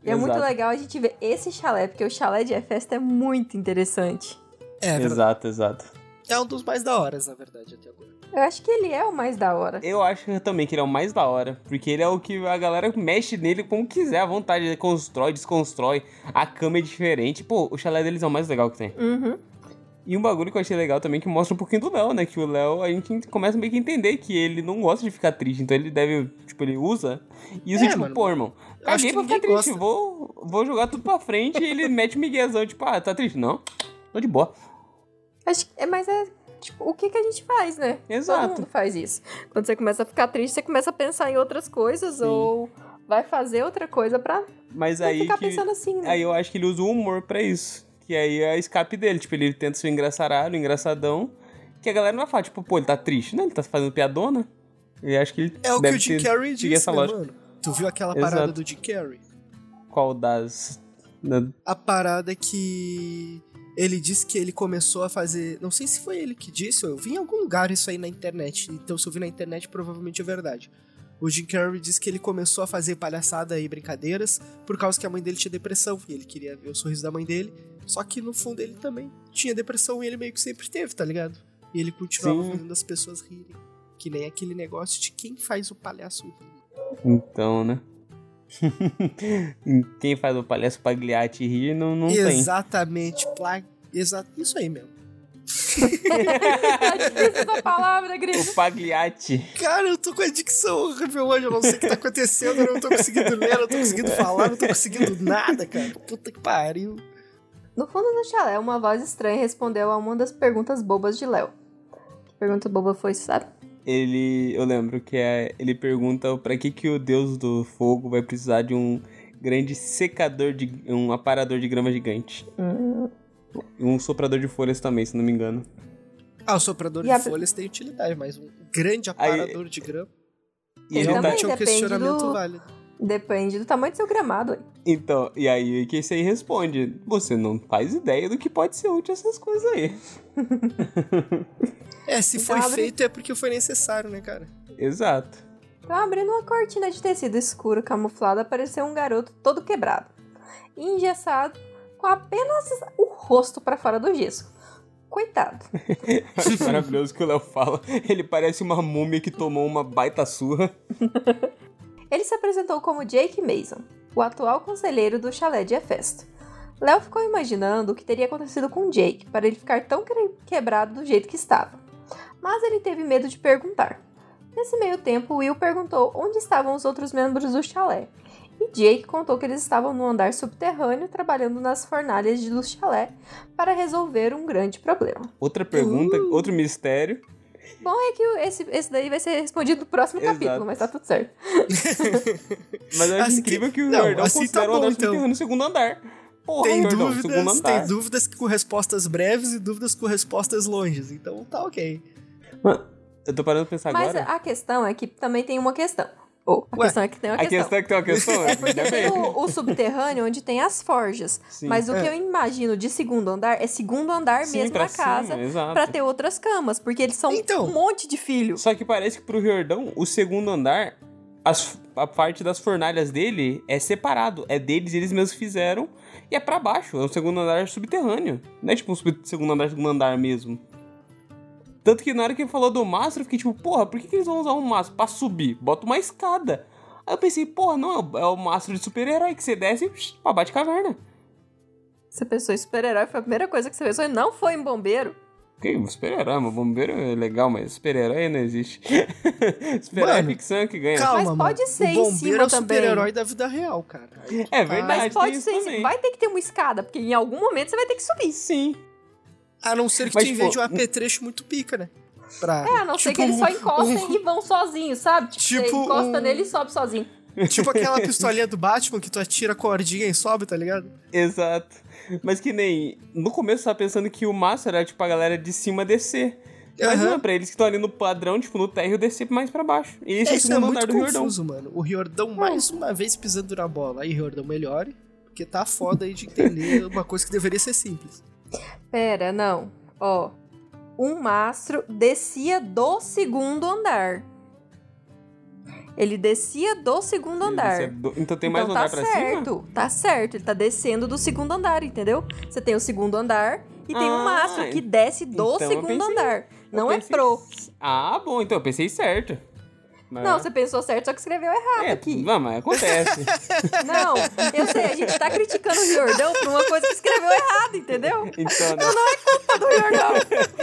E é muito legal a gente ver esse chalé, porque o chalé de festa é muito interessante. É, verdade. Exato, exato. é um dos mais da horas, na verdade, até agora. Eu acho que ele é o mais da hora. Eu acho também que ele é o mais da hora, porque ele é o que a galera mexe nele como quiser, à vontade. Ele constrói, desconstrói, a cama é diferente. Pô, o chalé deles é o mais legal que tem. Uhum. E um bagulho que eu achei legal também que mostra um pouquinho do Léo, né? Que o Léo, a gente começa meio que a entender que ele não gosta de ficar triste. Então ele deve, tipo, ele usa. E isso, É, tipo, mano, pô, irmão, caguei pra ficar triste. gosta. Vou, vou jogar tudo pra frente e ele mete o miguezão, tipo, ah, tá triste? Não, tô de boa. Acho que, é, mas é tipo, o que, que a gente faz, né? Exato. Todo mundo faz isso. Quando você começa a ficar triste, você começa a pensar em outras coisas Sim. ou, vai fazer outra coisa pra Mas não aí ficar que, pensando assim, né? aí eu acho que ele usa o humor pra isso. Que aí é a escape dele. Tipo, ele tenta ser o engraçaralho, o engraçadão. Que a galera não vai falar, tipo, pô, ele tá triste. Não, ele tá fazendo piadona. E acho que ele É o que o Jim Carrey disse, essa né, lógica. mano? Tu viu aquela Exato. parada do Jim Carrey? Qual das... da- A parada que ele disse que ele começou a fazer. Não sei se foi ele que disse, ou eu vi em algum lugar isso aí na internet. Então, se eu vi na internet, provavelmente é verdade. O Jim Carrey disse que ele começou a fazer palhaçada e brincadeiras por causa que a mãe dele tinha depressão e ele queria ver o sorriso da mãe dele. Só que no fundo ele também tinha depressão e ele meio que sempre teve, tá ligado? E ele continuava Sim. fazendo as pessoas rirem. Que nem aquele negócio de quem faz o palhaço rir. Então, né? Quem faz o palhaço Pagliatti rir não, não tem. Exatamente, pla... Exa... Isso aí mesmo. Tá difícil essa palavra, Gris. O Pagliatti. Cara, eu tô com a dicção horrível hoje, eu não sei o que tá acontecendo, eu não tô conseguindo ler, eu não tô conseguindo falar, não tô conseguindo nada, cara. Puta que pariu. No fundo do chalé, uma voz estranha respondeu a uma das perguntas bobas de Léo. Que pergunta boba foi, sabe? Ele, eu lembro que é, ele pergunta pra que que o deus do fogo vai precisar de um grande secador de um aparador de grama gigante. Hum, E um soprador de folhas também, se não me engano. Ah, o soprador E de a- folhas tem utilidade, mas um grande aparador de grama E ele Também tá, realmente é um depende questionamento do- válido. depende do tamanho do seu gramado. ué. então, e aí que esse aí responde, você não faz ideia do que pode ser útil essas coisas aí. É, se Então foi abre- feito é porque foi necessário, né, cara? Exato. Então, abrindo uma cortina de tecido escuro camuflado, apareceu um garoto todo quebrado, engessado, com apenas o rosto pra fora do gesso. Coitado. Maravilhoso que o Léo fala. Ele parece uma múmia que tomou uma baita surra. Ele se apresentou como Jake Mason, o atual conselheiro do chalé de Hefesto. Léo ficou imaginando o que teria acontecido com Jake para ele ficar tão que- quebrado do jeito que estava. Mas ele teve medo de perguntar. Nesse meio tempo, Will perguntou onde estavam os outros membros do chalé. E Jake contou que eles estavam no andar subterrâneo trabalhando nas fornalhas do chalé para resolver um grande problema. Outra pergunta, Uh. outro mistério. Bom é que o- esse, esse daí vai ser respondido no próximo Exato. capítulo, mas tá tudo certo. Mas eu acho Assim incrível que- que o não, Jordão assim tá considera o bom, andar então. subterrâneo no segundo andar. Porra, Tem Jordão, dúvidas, andar. tem dúvidas com respostas breves e dúvidas com respostas longes, então tá ok. Mano, eu tô parando pra pensar Mas agora. a questão é que também tem uma questão. Ou, a Ué, questão é que tem uma A questão. questão é que tem uma questão. É porque tem o, o subterrâneo onde tem as forjas. Sim. Mas o É. que eu imagino de segundo andar é segundo andar Sim, mesmo na casa. Pra ter outras camas. Porque eles são Então. um monte de filho. Só que parece que pro Jordão, o segundo andar, as- a parte das fornalhas dele é separado. É deles, eles mesmos fizeram. E é pra baixo. É um segundo andar subterrâneo. Não é tipo um sub- segundo andar, segundo andar mesmo. Tanto que na hora que ele falou do mastro, eu fiquei tipo, porra, por que, que eles vão usar um mastro? Pra subir, bota uma escada. Aí eu pensei, porra, não, é o- é o mastro de super-herói que você desce e psh, pra bate caverna. Você pensou em super-herói, foi a primeira coisa que você pensou e não foi em bombeiro. Que super-herói, mas bombeiro é legal, mas super-herói não existe. super-herói é Mano, ficção que ganha. Calma, Mas mano. pode ser o em cima é o também. super-herói da vida real, cara. Aí É verdade. Mas pode tem isso ser. em cima. também. Vai ter que ter uma escada, porque em algum momento você vai ter que subir. Sim. A não ser que Mas, tipo, invente um apetrecho muito pica, né? Pra... É, a não ser Tipo que eles só encostem um- e vão sozinhos, sabe? Tipo, você Tipo encosta um- nele e sobe sozinho. Tipo aquela pistolinha do Batman que tu atira a cordinha e sobe, tá ligado? Exato. Mas que nem. No começo eu tava pensando que o massa era tipo a galera de cima descer. Mas Aham. não, é pra eles que estão ali no padrão, tipo, no térreo, descer mais pra baixo. E esse é, É, isso é segundo muito do confuso, mano. O Riordão mais uma vez pisando na bola. Aí, Riordão, melhore. Porque tá foda aí de entender uma coisa que deveria ser simples. Pera, não. Ó. Um mastro descia do segundo andar. Ele descia do segundo andar. Do- Então tem mais então um andar tá pra cima? certo, tá certo. Ele tá descendo do segundo andar, entendeu? Você tem o segundo andar e tem um Ah, mastro que desce do então segundo pensei- andar. Não é pensei- pro. Ah, bom, então eu pensei certo. Mas- Não, você pensou certo, só que escreveu errado é, aqui. Não, mas acontece. Não, eu sei, a gente tá criticando o Riordão por uma coisa que escreveu errado, entendeu? então, né? Culpa do Riordão.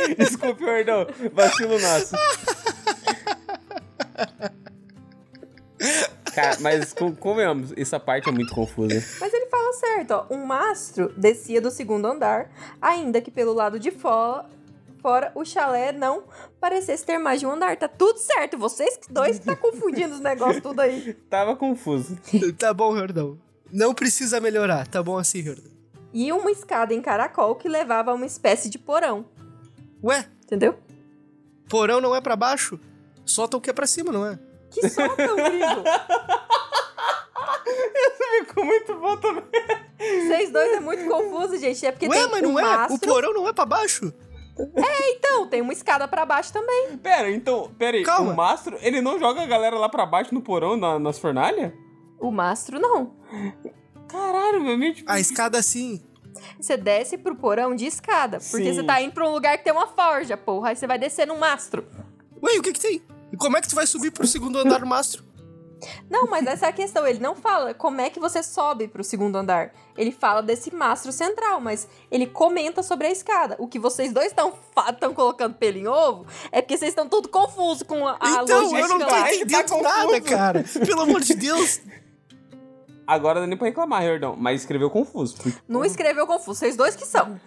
Desculpe, Jordão. Vacilo nosso. Cara, mas convenhamos, essa parte é muito confusa. Mas ele fala certo, ó. Um mastro descia do segundo andar, ainda que pelo lado de fora, fora o chalé não parecesse ter mais de um andar. Tá tudo certo, vocês dois que tá confundindo os negócios tudo aí. Tava confuso. tá bom, Riordão. Não precisa melhorar, tá bom assim, Riordão. E uma escada em caracol que levava a uma espécie de porão. Ué, Entendeu? porão não é pra baixo? Sótão que é pra cima, não é? Que sótão, gringo! Ficou muito bom também. Vocês dois é muito confuso, gente. É porque Ué, tem mas um não é? mastro. O porão não é pra baixo? Então, tem uma escada pra baixo também. Pera, então, pera aí. Calma. O mastro, ele não joga a galera lá pra baixo no porão, na- nas fornalhas? O mastro não. Caralho, meu mente. A escada sim. Você desce pro porão de escada. Porque Sim. você tá indo pra um lugar que tem uma forja, porra. Aí você vai descer num mastro. Ué, o que que tem? E como é que tu vai subir pro segundo andar do mastro? Não, mas essa é a questão. Ele não fala como é que você sobe pro segundo andar. Ele fala desse mastro central, mas ele comenta sobre a escada. O que vocês dois estão colocando pelo em ovo é porque vocês estão tudo confusos com a, a então, logística eu não tô. Tá entendendo confuso. nada, cara. Pelo amor de Deus. Agora dá nem pra reclamar, Jordão, mas escreveu confuso. porque Não escreveu confuso, vocês dois que são.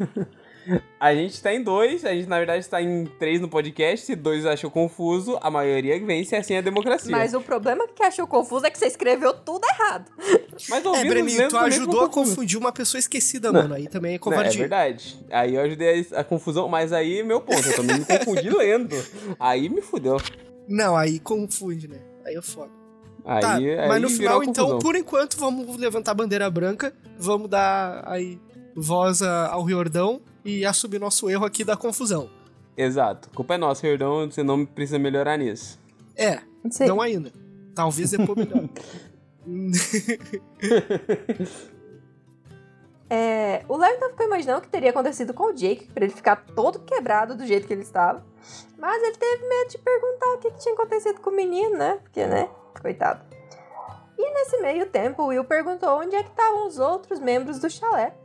A gente tá em dois, a gente na verdade tá em três no podcast. Se dois achou confuso, a maioria vence, assim é a democracia. Mas o problema que achou confuso é que você escreveu tudo errado. Mas É, ouvindo os Breninho, tu ajudou a confundir uma pessoa esquecida, mano. Aí também é Não, é covardia. verdade. Aí eu ajudei a, a confusão, mas aí meu ponto, eu também me confundi lendo. Aí me fudeu. Não, aí confunde, né? Aí é foda. Aí, tá, aí mas no final, então, por enquanto, vamos levantar a bandeira branca, vamos dar aí voz a- ao Riordão e assumir nosso erro aqui da confusão. Exato. Culpa é nossa, Jordão, você não precisa melhorar nisso. É, Sei. não ainda. Talvez depois melhor. É, o Léo então ficou imaginando o que teria acontecido com o Jake pra ele ficar todo quebrado do jeito que ele estava. Mas ele teve medo de perguntar o que, que tinha acontecido com o menino, né? Porque, né? Coitado. E nesse meio tempo, o Will perguntou onde é que estavam os outros membros do chalé.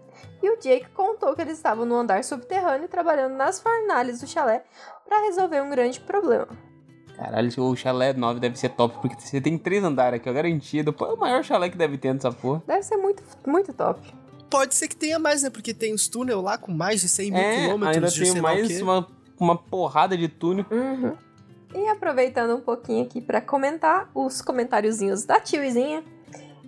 E o Jake contou que eles estavam no andar subterrâneo trabalhando nas fornalhas do chalé para resolver um grande problema. Caralho, o chalé 9 deve ser top, porque você tem três andares aqui, ó, garantido. Pô, é o maior chalé que deve ter nessa porra. Deve ser muito, muito top. Pode ser que tenha mais, né? Porque tem os túnel lá com mais de 100 mil É, quilômetros ainda de tem mais uma, uma porrada de túnel. Uhum. E aproveitando um pouquinho aqui para comentar os comentáriozinhos da tiozinha,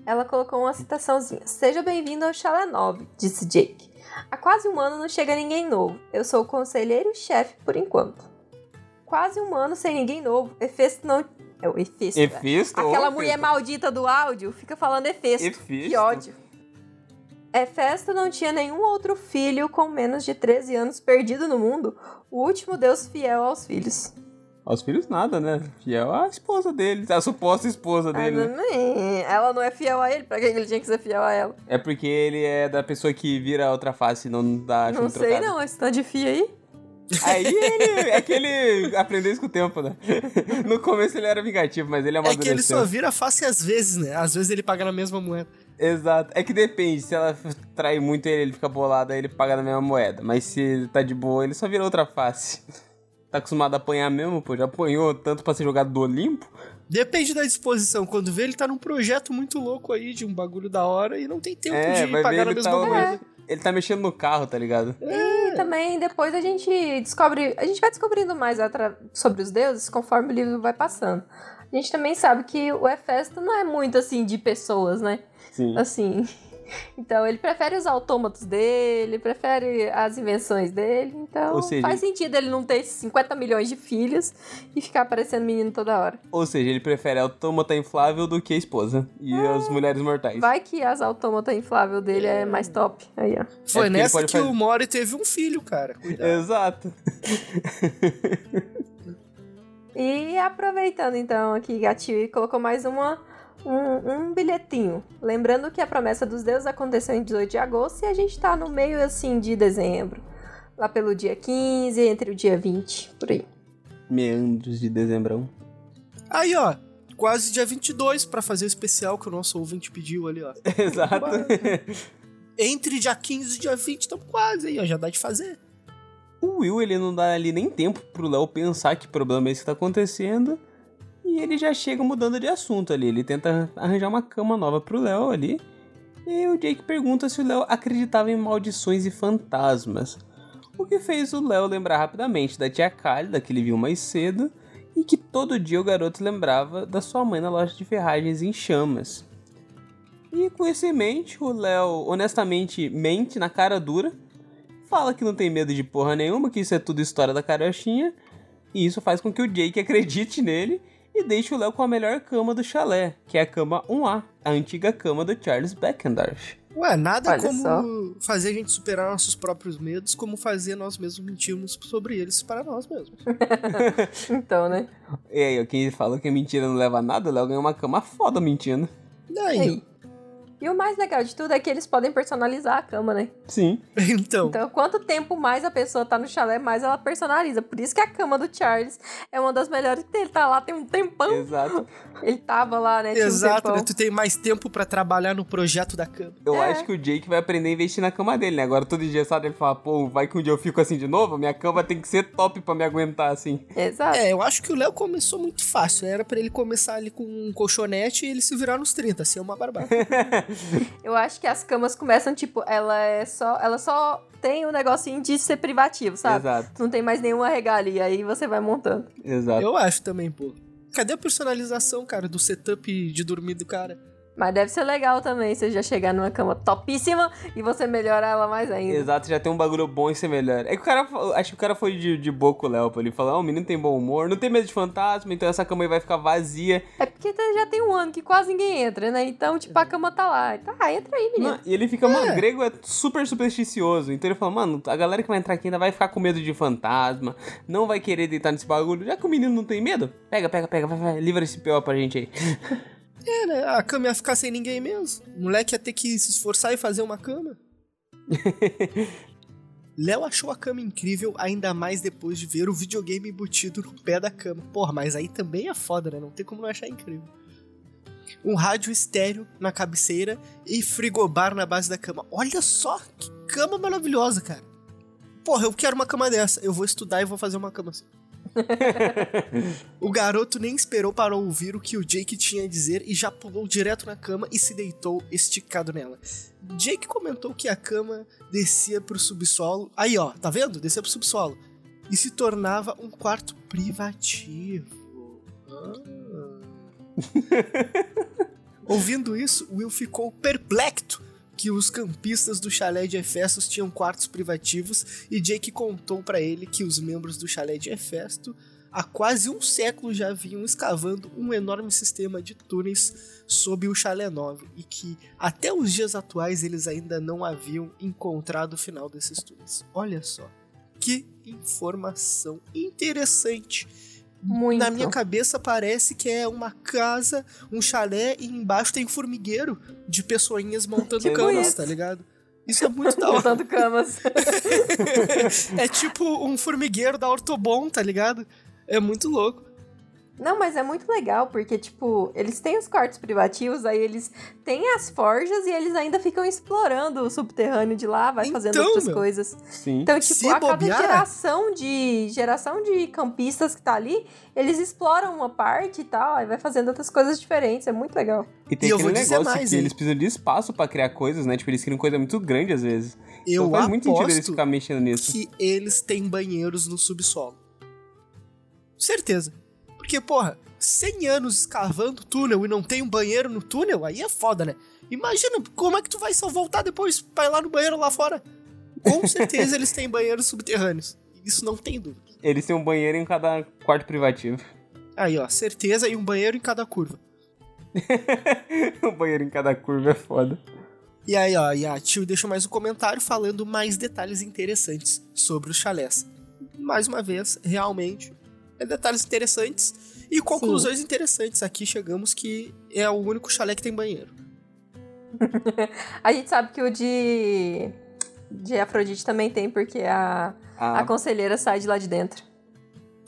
ela colocou uma citaçãozinha. Seja bem-vindo ao Chalé 9, disse Jake. Há quase um ano não chega ninguém novo. Eu sou o conselheiro-chefe por enquanto. Quase um ano sem ninguém novo. Efesto não... É o Efesto. né? Efisto? Aquela mulher maldita do áudio fica falando Efesto. Efisto. Que ódio. Hefesto não tinha nenhum outro filho com menos de 13 anos perdido no mundo. O último deus fiel aos filhos. Aos filhos nada, né? Fiel à esposa dele, a suposta esposa dele. né? Ela não é fiel a ele? Pra que ele tinha que ser fiel a ela? É porque ele é da pessoa que vira a outra face e não dá não sei trocado. não, esse tanto de fio aí. Aí ele, é que ele aprendeu isso com o tempo, né? No começo ele era vingativo, mas ele É amadureceu. que ele só vira face às vezes, né? Às vezes ele paga na mesma moeda. Exato. É que depende, se ela trai muito ele, ele fica bolado, aí ele paga na mesma moeda. Mas se tá de boa, ele só vira outra face. Tá acostumado a apanhar mesmo, pô. Já apanhou tanto pra ser jogado do Olimpo. Depende da disposição. Quando vê, ele tá num projeto muito louco aí, de um bagulho da hora, e não tem tempo É, de ver pagar na ele mesma tá, moeda. ele tá mexendo no carro, tá ligado? E também depois a gente descobre. A gente vai descobrindo mais sobre os deuses conforme o livro vai passando. A gente também sabe que o Hefesto não é muito assim de pessoas, né? Sim. Assim. Então ele prefere os autômatos dele, prefere as invenções dele. Então seja, faz sentido ele não ter 50 milhões de filhos e ficar aparecendo menino toda hora. Ou seja, ele prefere a autômata inflável do que a esposa. E as mulheres mortais. Vai que as autômatas inflável dele é mais top. Aí, ó. Foi ele nessa que fazer- o Mori teve um filho, cara. Cuidado. Exato. E aproveitando então aqui, a Tio colocou mais uma, um, um bilhetinho. Lembrando que a promessa dos deuses aconteceu em 18 de agosto e a gente tá no meio assim de dezembro. Lá pelo dia 15, entre o dia 20, por aí. Meandros de dezembrão. Aí, ó. Quase dia 22 pra fazer o especial que o nosso ouvinte pediu ali, ó. Exato. Entre dia 15 e dia 20, estamos quase aí, ó. Já dá de fazer. O Will, ele não dá ali nem tempo pro Léo pensar que problema é esse que tá acontecendo. E ele já chega mudando de assunto ali. Ele tenta arranjar uma cama nova pro Léo ali. E o Jake pergunta se o Léo acreditava em maldições e fantasmas. o que fez o Léo lembrar rapidamente da tia Cálida, que ele viu mais cedo, e que todo dia o garoto lembrava da sua mãe na loja de ferragens em chamas. E com isso em mente, o Léo honestamente mente na cara dura, fala que não tem medo de porra nenhuma, que isso é tudo história da carochinha, e isso faz com que o Jake acredite nele e deixe o Léo com a melhor cama do chalé, que é a cama 1A, a antiga cama do Charles Beckendorf. Ué, nada Olha como só. fazer a gente superar nossos próprios medos, como fazer nós mesmos mentirmos sobre eles para nós mesmos. Então, né? E aí, quem fala que mentira não leva a nada, o Léo ganha uma cama foda mentindo. Daí, Aí. E o mais legal de tudo é que eles podem personalizar a cama, né? Sim. então, Então, quanto tempo mais a pessoa tá no chalé, mais ela personaliza. Por isso que a cama do Charles é uma das melhores que tem. Ele tá lá tem um tempão. Exato. Ele tava lá, né? Tinha um exato, tempão. né? Tu tem mais tempo pra trabalhar no projeto da cama. Eu É. acho que o Jake vai aprender a investir na cama dele, né? Agora todo dia, sabe, ele fala, pô, vai que um dia eu fico assim de novo, minha cama tem que ser top pra me aguentar assim. Exato. É, eu acho que o Léo começou muito fácil. Era pra ele começar ali com um colchonete e ele se virar nos 30, ser uma barbada. Eu acho que as camas começam, tipo, ela é só. Ela só tem o negocinho de ser privativo, sabe? Exato, Não tem mais nenhuma regalia. Aí você vai montando. exato. eu acho também, pô. Cadê a personalização, cara, do setup de dormir do cara? Mas deve ser legal também você já chegar numa cama topíssima e você melhorar ela mais ainda. Exato, já tem um bagulho bom e ser melhor. É que o cara, acho que o cara foi de, de boa com o Léo, pô. Ele falou, ó, o menino tem bom humor, não tem medo de fantasma, então essa cama aí vai ficar vazia. É porque já tem um ano que quase ninguém entra, né? Então, tipo, a cama tá lá. Tá, entra aí, menino. Não, e ele fica, mano, É. grego é super supersticioso. Então ele fala, mano, a galera que vai entrar aqui ainda vai ficar com medo de fantasma, não vai querer deitar nesse bagulho. Já que o menino não tem medo, pega, pega, pega, vai, vai, livra esse pior pra gente aí. É, né? A cama ia ficar sem ninguém mesmo. O moleque ia ter que se esforçar e fazer uma cama. Léo achou a cama incrível, ainda mais depois de ver o videogame embutido no pé da cama. Porra, mas aí também é foda, né? Não tem como não achar incrível. Um rádio estéreo na cabeceira e frigobar na base da cama. Olha só que cama maravilhosa, cara. Porra, eu quero uma cama dessa. Eu vou estudar e vou fazer uma cama assim. O garoto nem esperou para ouvir o que o Jake tinha a dizer e já pulou direto na cama e se deitou esticado nela. Jake comentou que a cama descia pro subsolo. Aí, ó, tá vendo? Descia pro subsolo. E se tornava um quarto privativo. Ah. Ouvindo isso, Will ficou perplexo que os campistas do chalé de Efestos tinham quartos privativos e Jake contou para ele que os membros do chalé de Hefesto há quase um século já vinham escavando um enorme sistema de túneis sob o chalé 9 e que até os dias atuais eles ainda não haviam encontrado o final desses túneis. Olha só, que informação interessante. Muito. Na minha cabeça parece que é uma casa, um chalé e embaixo tem formigueiro de pessoinhas montando Tipo camas, tá ligado? Isso é muito da hora. Montando camas. É tipo um formigueiro da Ortobon, tá ligado? É muito louco. Não, mas é muito legal, porque, tipo, eles têm os quartos privativos, aí eles têm as forjas e eles ainda ficam explorando o subterrâneo de lá, vai fazendo Então, outras meu. coisas. Sim. Então, tipo, Se a cada bobear- geração de geração de campistas que tá ali, eles exploram uma parte e tal, aí vai fazendo outras coisas diferentes, é muito legal. E tem E eu aquele negócio mais, que hein? eles precisam de espaço pra criar coisas, né? Tipo, eles criam coisa muito grande às vezes. Eu então faz muito sentido eles ficarem mexendo nisso. que eles têm banheiros no subsolo. Certeza. Porque, porra, 100 anos escavando túnel e não tem um banheiro no túnel, aí é foda, né? Imagina, como é que tu vai só voltar depois pra ir lá no banheiro lá fora? Com certeza eles têm banheiros subterrâneos. Isso não tem dúvida. Eles têm um banheiro em cada quarto privativo. Aí, ó, certeza e um banheiro em cada curva. um banheiro em cada curva é foda. E aí, ó, e a tio deixou mais um comentário falando mais detalhes interessantes sobre os chalés. Mais uma vez, realmente, detalhes interessantes e conclusões interessantes. Aqui chegamos que é o único chalé que tem banheiro. A gente sabe que o de. De Afrodite também tem, porque a, Ah, a conselheira sai de lá de dentro.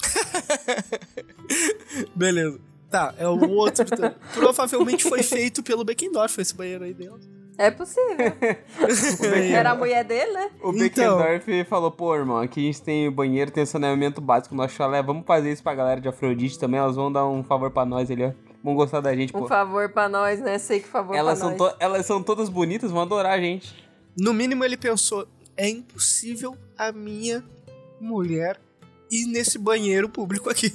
Beleza. Tá, é o outro. Provavelmente foi feito pelo Beckendorf esse banheiro aí dentro. É possível. Era a mulher dele, né? O Então. Beckendorf falou, pô, irmão, aqui a gente tem banheiro, tem saneamento básico no nosso chalé, vamos fazer isso pra galera de Afrodite também, elas vão dar um favor pra nós ali, ó. Vão gostar da gente, Um pô. favor pra nós, né? Sei que favor Elas pra são, nós. elas são todas bonitas, vão adorar a gente. No mínimo ele pensou: é impossível a minha mulher ir nesse banheiro público aqui.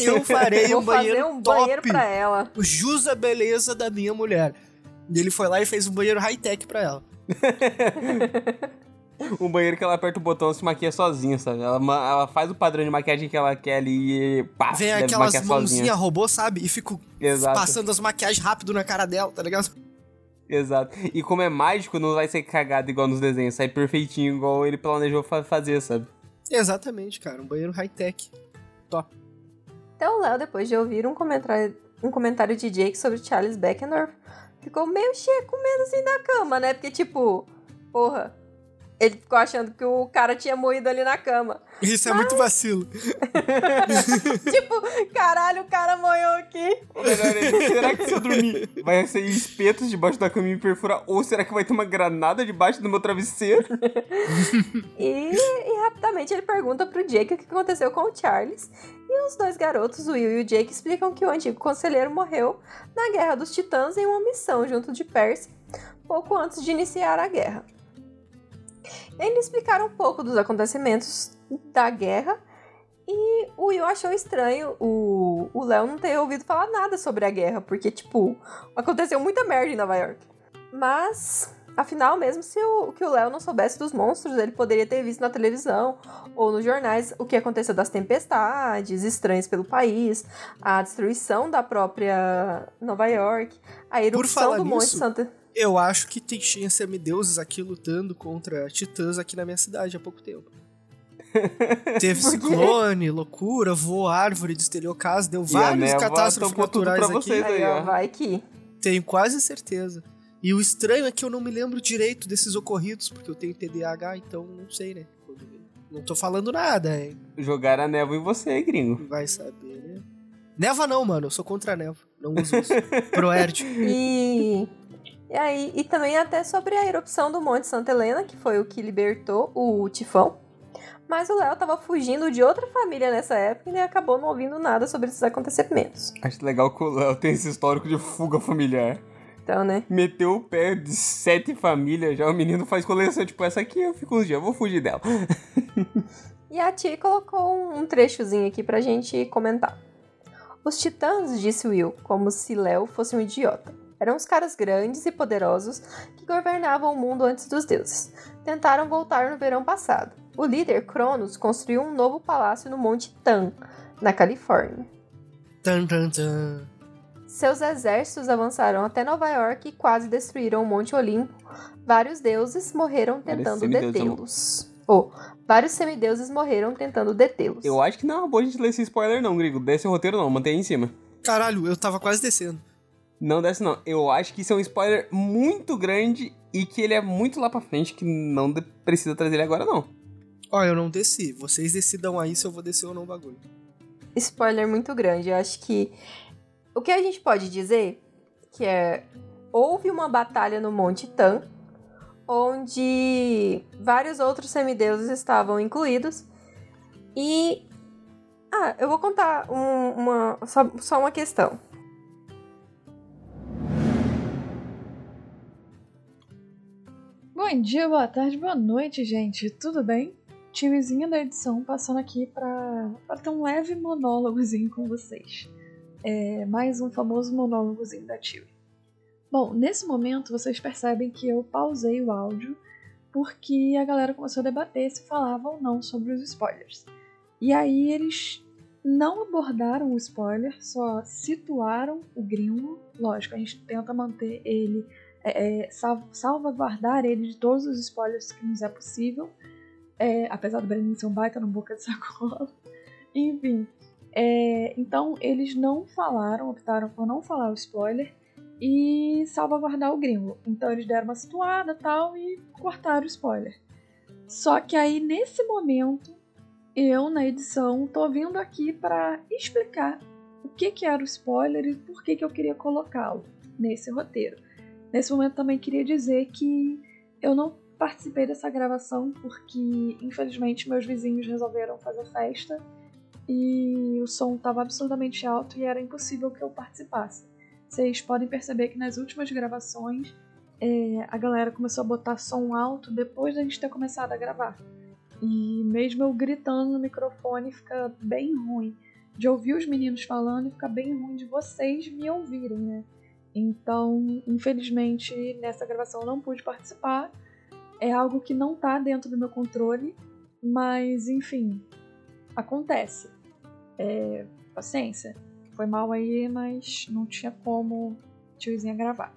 Eu farei Vou um banheiro fazer um top. banheiro pra ela. Jus da beleza da minha mulher. E ele foi lá e fez um banheiro high-tech pra ela. Um banheiro que ela aperta o botão e se maquia sozinha, sabe? Ela, ela faz o padrão de maquiagem que ela quer ali e pá, Vem deve aquelas mãozinhas robô, sabe? E fico Exato. passando as maquiagens rápido na cara dela, tá ligado? Exato. E como é mágico, não vai ser cagado igual nos desenhos, sai perfeitinho igual ele planejou fa- fazer, sabe? Exatamente, cara. Um banheiro high-tech. Top. Então o Léo, depois de ouvir um comentário, um comentário de Jake sobre Charles Beckendorf, ficou meio cheio com medo assim da cama, né? Porque, tipo, porra, ele ficou achando que o cara tinha morrido ali na cama. Isso é muito vacilo. tipo, caralho, o cara morreu aqui. O melhor é, será que se eu dormir vai sair espetos debaixo da cama e me perfurar? Ou será que vai ter uma granada debaixo do meu travesseiro? E, e rapidamente ele pergunta pro Jake o que aconteceu com o Charles. E os dois garotos, o Will e o Jake, explicam que o antigo conselheiro morreu na Guerra dos Titãs em uma missão junto de Percy, pouco antes de iniciar a guerra. Eles explicaram um pouco dos acontecimentos da guerra e o Will achou estranho o Léo não ter ouvido falar nada sobre a guerra, porque, tipo, aconteceu muita merda em Nova York. Mas, afinal, mesmo se o que o Léo não soubesse dos monstros, ele poderia ter visto na televisão ou nos jornais o que aconteceu das tempestades estranhas pelo país, a destruição da própria Nova York, a erupção do Monte nisso, Santa. Eu acho que tem, tinha semideuses aqui lutando contra titãs aqui na minha cidade há pouco tempo. Teve ciclone, loucura, voou árvore, destelhou casa, deu várias névoa catástrofes naturais aqui. vocês. Aí, ó, vai que. Tenho quase certeza. E o estranho é que eu não me lembro direito desses ocorridos, porque eu tenho TDAH, então não sei, né? Não tô falando nada, hein? Jogaram a névoa em você, gringo. Vai saber, né? Neva não, mano. Eu sou contra a neva. Não uso isso. Proerd. E, e aí, e também até sobre a erupção do Monte Santa Helena, que foi o que libertou o Tifão. Mas o Léo tava fugindo de outra família nessa época e acabou não ouvindo nada sobre esses acontecimentos. Acho legal que o Léo tem esse histórico de fuga familiar. Então, né? Meteu o pé de sete famílias, já o menino faz coleção, tipo, essa aqui eu fico uns dias, eu vou fugir dela. E a Tia colocou um trechozinho aqui pra gente comentar. Os titãs, disse Will, como se Léo fosse um idiota. Eram os caras grandes e poderosos que governavam o mundo antes dos deuses. Tentaram voltar no verão passado. O líder, Cronos, construiu um novo palácio no Monte Tan, na Califórnia. Tan, tan, tan. Seus exércitos avançaram até Nova York e quase destruíram o Monte Olimpo. Vários deuses morreram tentando detê-los. Ou, vários semideuses morreram tentando detê-los. Eu acho que não é uma boa a gente ler esse spoiler não, gringo. Desce o roteiro não, mantém aí em cima. Caralho, eu tava quase descendo. Não desce não. Eu acho que isso é um spoiler muito grande e que ele é muito lá pra frente, que não precisa trazer ele agora não. Ó, eu não desci. Vocês decidam aí se eu vou descer ou não o bagulho. spoiler muito grande. Eu acho que o que a gente pode dizer que é houve uma batalha no Monte Tan, onde vários outros semideuses estavam incluídos e ah, eu vou contar um- uma só, só uma questão. Bom dia, boa tarde, boa noite, gente. Tudo bem? Timezinho da edição passando aqui pra ter um leve monólogozinho com vocês. É, mais um famoso monólogozinho da Tio. Bom, nesse momento vocês percebem que eu pausei o áudio porque a galera começou a debater se falava ou não sobre os spoilers. E aí eles não abordaram o spoiler, só situaram o gringo. Lógico, a gente tenta manter ele é, é, sal- salvaguardar ele de todos os spoilers que nos é possível. É, apesar do Brenin ser um baita no boca de sacola. Enfim. é, então eles não falaram, optaram por não falar o spoiler e salvaguardar o gringo. Então eles deram uma situada tal e cortaram o spoiler. Só que aí nesse momento, eu na edição tô vindo aqui para explicar o que, que era o spoiler e por que, que eu queria colocá-lo nesse roteiro. Nesse momento também queria dizer que eu não participei dessa gravação porque, infelizmente, meus vizinhos resolveram fazer festa e o som estava absurdamente alto e era impossível que eu participasse. Vocês podem perceber que nas últimas gravações é, a galera começou a botar som alto depois da gente ter começado a gravar. E mesmo eu gritando no microfone fica bem ruim de ouvir os meninos falando fica bem ruim de vocês me ouvirem, né? Então, infelizmente, nessa gravação eu não pude participar. É algo que não tá dentro do meu controle, mas enfim, acontece. É, paciência. Foi mal aí, mas não tinha como tiozinha gravar.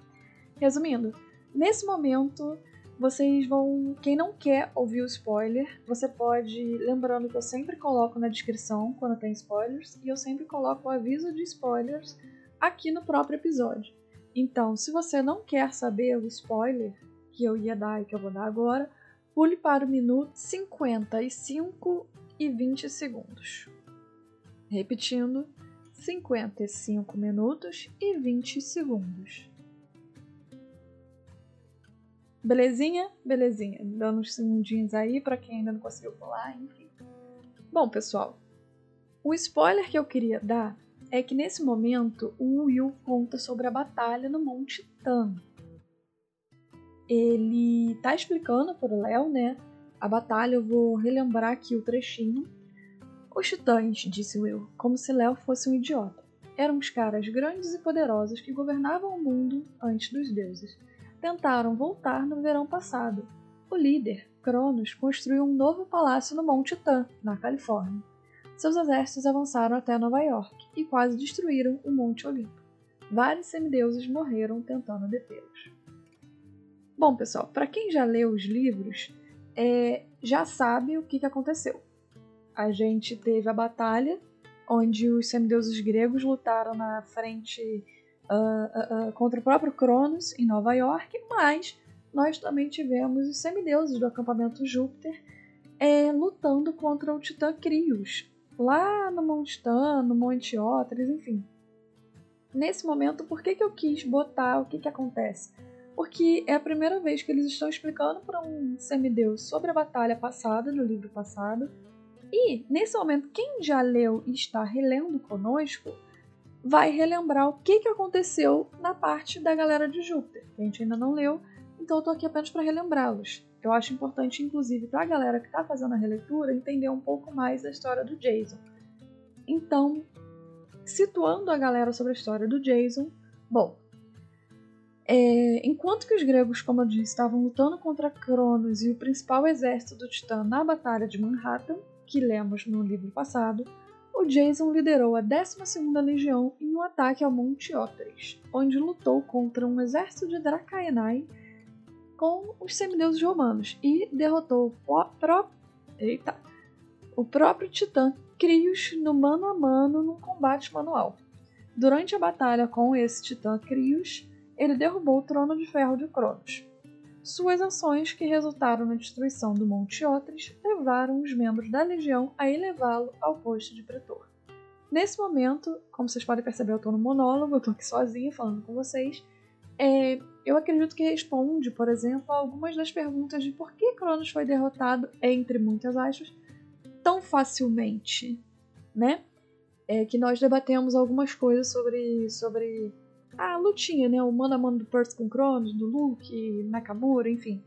Resumindo, nesse momento vocês vão. Quem não quer ouvir o spoiler, você pode. Lembrando que eu sempre coloco na descrição quando tem spoilers, e eu sempre coloco o aviso de spoilers aqui no próprio episódio. Então, se você não quer saber o spoiler que eu ia dar e que eu vou dar agora, pule para o minuto 55 e 20 segundos. Repetindo, 55 minutos e 20 segundos. Belezinha? Belezinha. Dando uns segundinhos aí para quem ainda não conseguiu pular, enfim. Bom, pessoal, o spoiler que eu queria dar é que nesse momento o Will conta sobre a batalha no Monte Tan. Ele tá explicando para o Léo, né? A batalha, eu vou relembrar aqui o trechinho. Os titãs, disse Will, como se Léo fosse um idiota. Eram os caras grandes e poderosos que governavam o mundo antes dos deuses tentaram voltar no verão passado. O líder, Cronos, construiu um novo palácio no Monte Tan, na Califórnia. Seus exércitos avançaram até Nova York e quase destruíram o Monte Olimpo. Vários semideuses morreram tentando detê-los. Bom, pessoal, para quem já leu os livros, é, já sabe o que, que aconteceu. A gente teve a batalha onde os semideuses gregos lutaram na frente uh, uh, contra o próprio Cronos em Nova York, mas nós também tivemos os semideuses do acampamento Júpiter é, lutando contra o Titã Crios, lá no Monte Tan, no Monte Otris, enfim. Nesse momento, por que, que eu quis botar o que, que acontece? Porque é a primeira vez que eles estão explicando para um semideus sobre a batalha passada, do livro passado. E, nesse momento, quem já leu e está relendo conosco vai relembrar o que, que aconteceu na parte da galera de Júpiter, que a gente ainda não leu, então eu tô aqui apenas para relembrá-los. Eu acho importante, inclusive, para a galera que está fazendo a releitura entender um pouco mais da história do Jason. Então, situando a galera sobre a história do Jason, bom, é, enquanto que os gregos, como eu disse, estavam lutando contra Cronos e o principal exército do Titã na Batalha de Manhattan, que lemos no livro passado, o Jason liderou a 12ª Legião em um ataque ao Monte Otris, onde lutou contra um exército de Dracaenai com os semideuses romanos e derrotou o, pró Eita. o próprio titã Crios no mano a mano num combate manual. Durante a batalha com esse titã Crios, ele derrubou o trono de ferro de Cronos. Suas ações, que resultaram na destruição do Monte Otris, levaram os membros da Legião a elevá-lo ao posto de pretor. Nesse momento, como vocês podem perceber, eu estou no monólogo, eu estou aqui sozinha falando com vocês. É, eu acredito que responde, por exemplo, algumas das perguntas de por que Cronos foi derrotado, entre muitas aspas, tão facilmente, né? É, que nós debatemos algumas coisas sobre, sobre a lutinha, né? O mano a mano do Percy com Cronos, do Luke, Nakamura, enfim.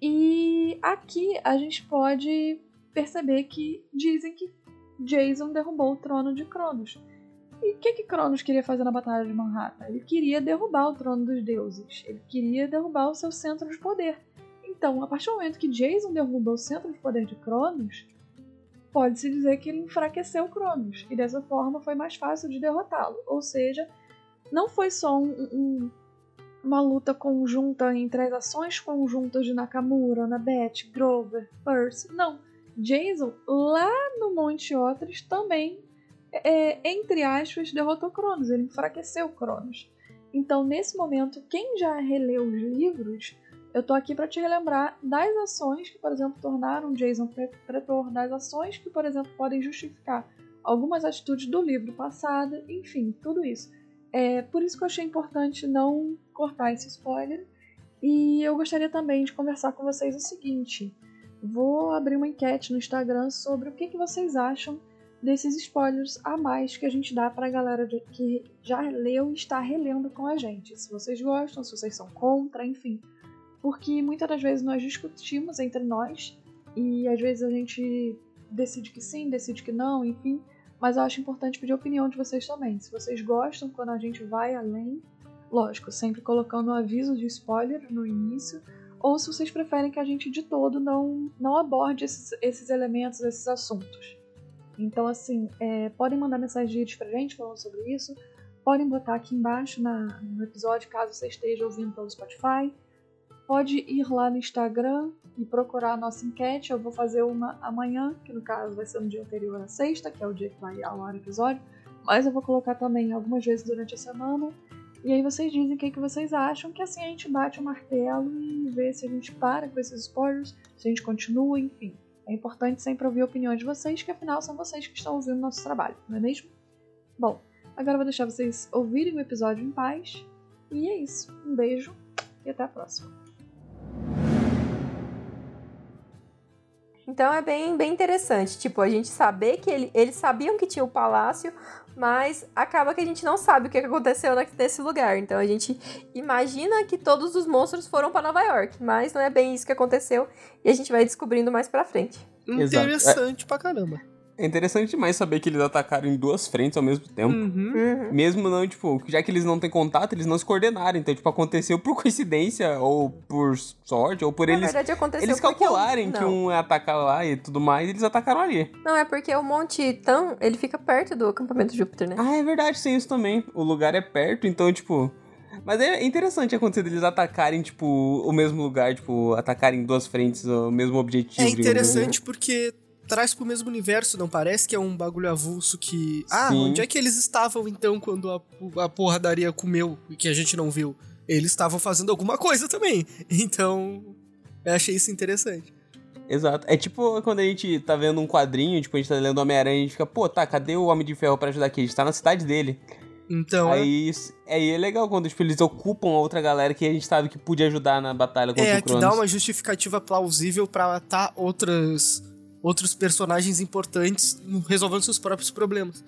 E aqui a gente pode perceber que dizem que Jason derrubou o trono de Cronos. E o que, que Cronos queria fazer na Batalha de Manhattan? Ele queria derrubar o trono dos deuses. Ele queria derrubar o seu centro de poder. Então, a partir do momento que Jason derruba o centro de poder de Cronos, pode-se dizer que ele enfraqueceu Cronos. E dessa forma foi mais fácil de derrotá-lo. Ou seja, não foi só um, um, uma luta conjunta entre as ações conjuntas de Nakamura, Annabeth, Grover, Percy. Não. Jason, lá no Monte Otris, também, é, entre aspas, derrotou Cronos. Ele enfraqueceu Cronos. Então, nesse momento, quem já releu os livros, eu tô aqui para te relembrar das ações que, por exemplo, tornaram Jason pretor, das ações que, por exemplo, podem justificar algumas atitudes do livro passado, enfim, tudo isso. É por isso que eu achei importante não cortar esse spoiler. E eu gostaria também de conversar com vocês o seguinte: vou abrir uma enquete no Instagram sobre o que, que vocês acham desses spoilers a mais que a gente dá pra galera de- que já leu e está relendo com a gente. Se vocês gostam, se vocês são contra, enfim. Porque muitas das vezes nós discutimos entre nós e às vezes a gente decide que sim, decide que não, enfim. Mas eu acho importante pedir a opinião de vocês também. Se vocês gostam quando a gente vai além, lógico, sempre colocando o aviso de spoiler no início, ou se vocês preferem que a gente de todo não, não aborde esses, esses elementos, esses assuntos. Então, assim, é, podem mandar mensagens pra gente falando sobre isso, podem botar aqui embaixo na, no episódio, caso você esteja ouvindo pelo Spotify. Pode ir lá no Instagram e procurar a nossa enquete. Eu vou fazer uma amanhã, que no caso vai ser no dia anterior à sexta, que é o dia que vai ao ar o episódio. Mas eu vou colocar também algumas vezes durante a semana. E aí vocês dizem o que, que vocês acham, que assim a gente bate o martelo e vê se a gente para com esses spoilers, se a gente continua, enfim. É importante sempre ouvir a opinião de vocês, que afinal são vocês que estão ouvindo o nosso trabalho, não é mesmo? Bom, agora eu vou deixar vocês ouvirem o episódio em paz. E é isso. Um beijo e até a próxima. Então é bem, bem interessante. Tipo, a gente saber que ele, eles sabiam que tinha o palácio, mas acaba que a gente não sabe o que aconteceu nesse lugar. Então a gente imagina que todos os monstros foram pra Nova York, mas não é bem isso que aconteceu e a gente vai descobrindo mais pra frente. Exato. Interessante pra caramba. É interessante demais saber que eles atacaram em duas frentes ao mesmo tempo. Uhum. Uhum. Mesmo não, tipo, já que eles não têm contato, eles não se coordenaram. Então, tipo, aconteceu por coincidência, ou por sorte, ou por Na eles. verdade aconteceu Eles calcularem que um ia atacar lá e tudo mais, e eles atacaram ali. Não, é porque o Monte Tan, ele fica perto do acampamento Júpiter, né? Ah, é verdade, tem isso também. O lugar é perto, então, tipo. Mas é interessante acontecer deles atacarem, tipo, o mesmo lugar, tipo, atacarem em duas frentes, o mesmo objetivo. É assim. interessante porque traz pro mesmo universo, não parece que é um bagulho avulso que. Ah, Sim. onde é que eles estavam então quando a, a porradaria comeu e que a gente não viu? Eles estavam fazendo alguma coisa também. Então, eu achei isso interessante. Exato. É tipo quando a gente tá vendo um quadrinho, tipo, a gente tá lendo Homem-Aranha e a gente fica, pô, tá, cadê o Homem de Ferro pra ajudar aqui? A gente tá na cidade dele. Então, é- Aí, isso- aí é legal quando, tipo, eles ocupam a outra galera que a gente sabe que podia ajudar na batalha contra é o que Cronos. dá uma justificativa plausível pra matar outras, outros personagens importantes resolvendo seus próprios problemas.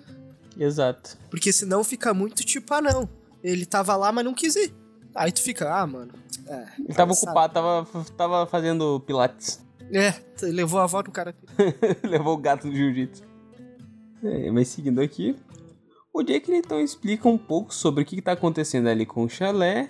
Exato. Porque senão fica muito tipo, ah não, ele tava lá, mas não quis ir. Aí tu fica, ah, mano. É, Ele tava sabe? ocupado, tava, tava fazendo pilates. É, levou a avó no cara. Levou o gato no jiu-jitsu. É, mas seguindo aqui. O Jake então explica um pouco sobre o que, que tá acontecendo ali com o chalé.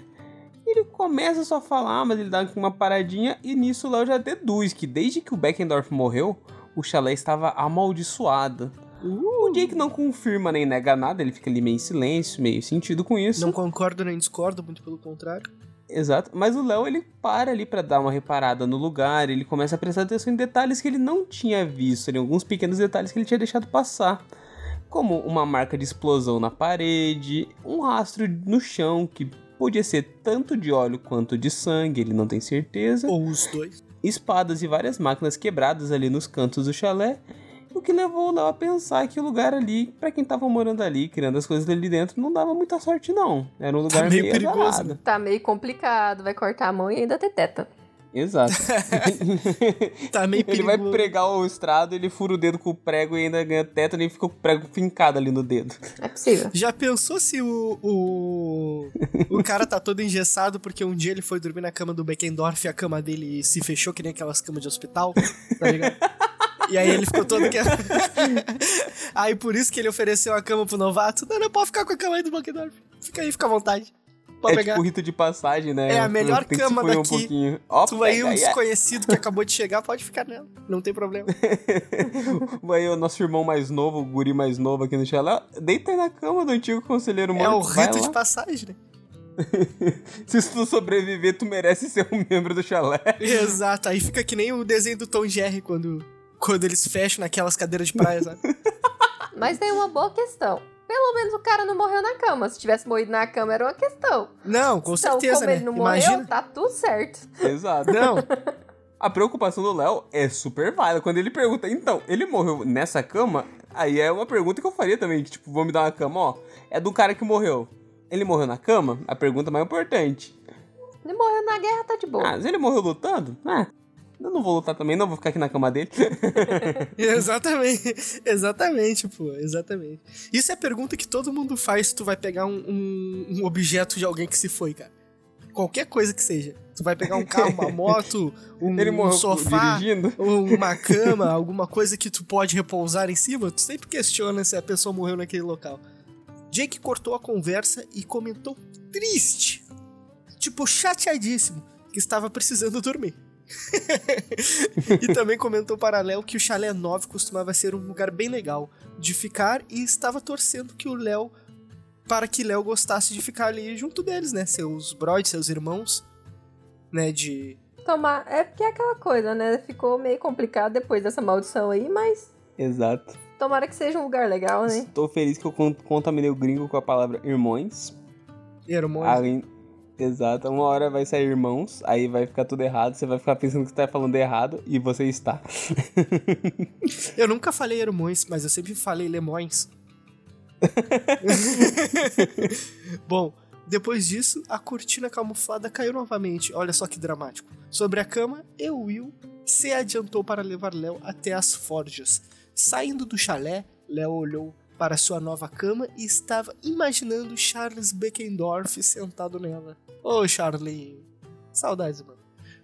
Ele começa só a falar, mas ele dá uma paradinha. E nisso o Léo já deduz que desde que o Beckendorf morreu, o chalé estava amaldiçoado. O Jake não confirma nem nega nada, ele fica ali meio em silêncio, meio sentido com isso. Não concordo nem discordo, muito pelo contrário. Exato, mas o Léo ele para ali pra dar uma reparada no lugar, ele começa a prestar atenção em detalhes que ele não tinha visto, em alguns pequenos detalhes que ele tinha deixado passar, como uma marca de explosão na parede, um rastro no chão que podia ser tanto de óleo quanto de sangue, ele não tem certeza, Ou os dois. Espadas e várias máquinas quebradas ali nos cantos do chalé, o que levou o Léo a pensar que o lugar ali, pra quem tava morando ali, criando as coisas ali dentro, não dava muita sorte não. Era um lugar meio meio, perigoso, azarado. Tá meio complicado, vai cortar a mão e ainda ter teta. Exato. Tá meio ele perigoso. vai pregar o estrado, ele fura o dedo com o prego e ainda ganha tétano e fica com o prego fincado ali no dedo. É possível. Já pensou se o, o. o cara tá todo engessado porque um dia ele foi dormir na cama do Beckendorf e a cama dele se fechou que nem aquelas camas de hospital, tá ligado? E aí ele ficou todo que. aí por isso que ele ofereceu a cama pro novato. Não, não, pode ficar com a cama aí do Beckendorf. Fica aí, fica à vontade. Pode é pegar. tipo rito de passagem, né? É a melhor Tem cama daqui. Um pouquinho. Ó, Tu aí, um é. desconhecido que acabou de chegar, pode ficar nela. Não tem problema. Vai o nosso irmão mais novo, o guri mais novo aqui no chalé. Deita aí na cama do antigo conselheiro morto. É o rito de passagem, né? Se tu sobreviver, tu merece ser um membro do chalé. Exato, aí fica que nem o desenho do Tom Jerry quando, quando eles fecham naquelas cadeiras de praia, sabe? Mas tem uma boa questão. Pelo menos o cara não morreu na cama. Se tivesse morrido na cama, era uma questão. Não, com então, certeza, como né? ele não Imagina. morreu, tá tudo certo. Exato. Não, A preocupação do Léo é super válida. Quando ele pergunta, então, ele morreu nessa cama? Aí é uma pergunta que eu faria também, que tipo, vou me dar uma cama, ó. É do cara que morreu. Ele morreu na cama? A pergunta mais importante. Ele morreu na guerra, tá de boa. Ah, mas ele morreu lutando? Ah, Eu não vou lutar também, não vou ficar aqui na cama dele. exatamente, exatamente, pô, exatamente. Isso é a pergunta que todo mundo faz se tu vai pegar um, um, um objeto de alguém que se foi, cara. Qualquer coisa que seja. Tu vai pegar um carro, uma moto, um, um sofá, dirigindo. uma cama, alguma coisa que tu pode repousar em cima, tu sempre questiona se a pessoa morreu naquele local. Jake cortou a conversa e comentou triste, tipo chateadíssimo, que estava precisando dormir. e também comentou para Léo que o Chalé 9 costumava ser um lugar bem legal de ficar e estava torcendo que o Léo para que Léo gostasse de ficar ali junto deles, né? Seus brothers, seus irmãos, né? De. Tomar. É porque é aquela coisa, né? Ficou meio complicado depois dessa maldição aí, mas. Exato. Tomara que seja um lugar legal, né? Estou feliz que eu contaminei o gringo com a palavra irmãos. Irmãos. Além... Exato, uma hora vai sair irmãos, aí vai ficar tudo errado, você vai ficar pensando que você tá falando errado e você está. eu nunca falei irmãos, mas eu sempre falei lemões. Bom, depois disso, a cortina camuflada caiu novamente. Olha só que dramático. Sobre a cama, e Will se adiantou para levar Léo até as forjas. Saindo do chalé, Léo olhou para sua nova cama e estava imaginando Charles Beckendorf sentado nela. Ô, oh, Charlie. Saudades, mano.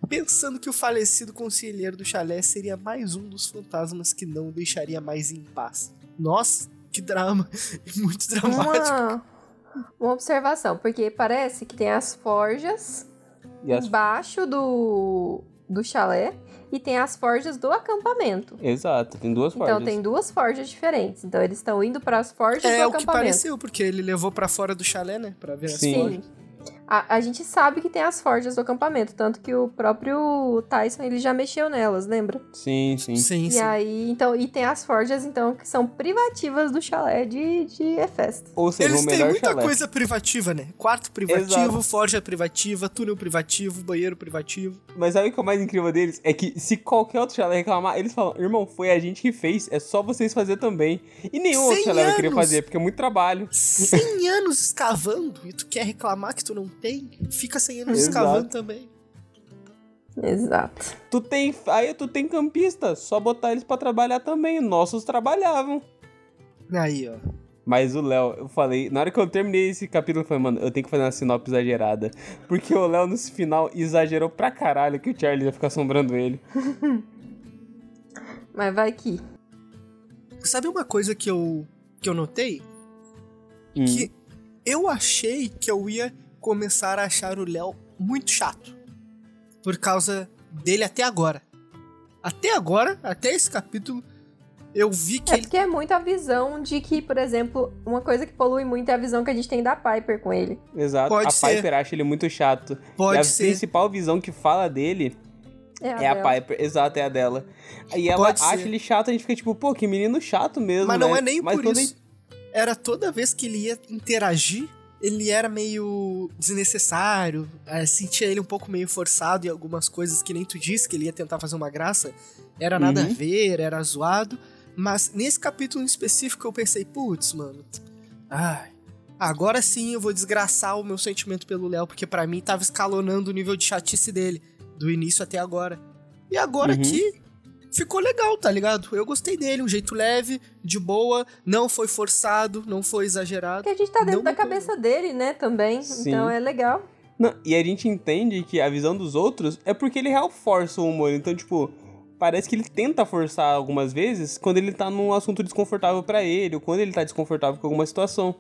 Pensando que o falecido conselheiro do chalé seria mais um dos fantasmas que não deixaria mais em paz. Nossa, que drama. Muito dramático. Uma, uma observação, porque parece que tem as forjas as... embaixo do, do chalé e tem as forjas do acampamento. Exato, tem duas então, forjas. Então tem duas forjas diferentes. Então eles estão indo para as forjas é, do acampamento. É o que pareceu, porque ele levou para fora do chalé, né, para ver Sim. as forjas. A, a gente sabe que tem as forjas do acampamento, tanto que o próprio Tyson ele já mexeu nelas, lembra? Sim, sim. sim e sim. aí, então, e tem as forjas, então, que são privativas do chalé de, de Efesto. Ou seja, Eles o têm muita chalé. coisa privativa, né? Quarto privativo, Exato. forja privativa, túnel privativo, banheiro privativo. Mas sabe o que é o mais incrível deles? É que se qualquer outro chalé reclamar, eles falam, irmão, foi a gente que fez, é só vocês fazer também. E nenhum outro chalé vai querer fazer, porque é muito trabalho. 100 anos escavando e tu quer reclamar que tu não tem? Fica 100 anos Exato. escavando também. Exato. Tu tem. Aí tu tem campista, só botar eles para trabalhar também. Nossos trabalhavam. Aí, ó. Mas o Léo, eu falei, na hora que eu terminei esse capítulo, eu falei, mano, eu tenho que fazer uma sinopse exagerada. Porque o Léo, no final, exagerou pra caralho que o Charlie ia ficar assombrando ele. Mas vai que. Sabe uma coisa que eu, que eu notei? Hum. Que eu achei que eu ia começar a achar o Léo muito chato. Por causa dele até agora. Até agora, até esse capítulo, eu vi que. É porque é muito a visão de que, por exemplo, uma coisa que polui muito é a visão que a gente tem da Piper com ele. Exato. Pode a ser. Piper acha ele muito chato. Pode e a ser. principal visão que fala dele é a, é a Piper, exato, é a dela. E ela Pode acha ser. ele chato, a gente fica tipo, pô, que menino chato mesmo. Mas né? não é nem Mas por isso. Era toda vez que ele ia interagir ele era meio desnecessário, é, sentia ele um pouco meio forçado em algumas coisas que nem tu disse, que ele ia tentar fazer uma graça. Era nada uhum. a ver, era zoado. Mas nesse capítulo em específico eu pensei, putz, mano. Ai. Agora sim eu vou desgraçar o meu sentimento pelo Léo, porque para mim tava escalonando o nível de chatice dele, do início até agora. E agora uhum. aqui, ficou legal, tá ligado? Eu gostei dele, um jeito leve, de boa, não foi forçado, não foi exagerado. Porque a gente tá dentro da cabeça dele, né, também. Sim. Então é legal. Não, e a gente entende que a visão dos outros é porque ele real força o humor. Então, tipo, parece que ele tenta forçar algumas vezes quando ele tá num assunto desconfortável para ele, ou quando ele tá desconfortável com alguma situação.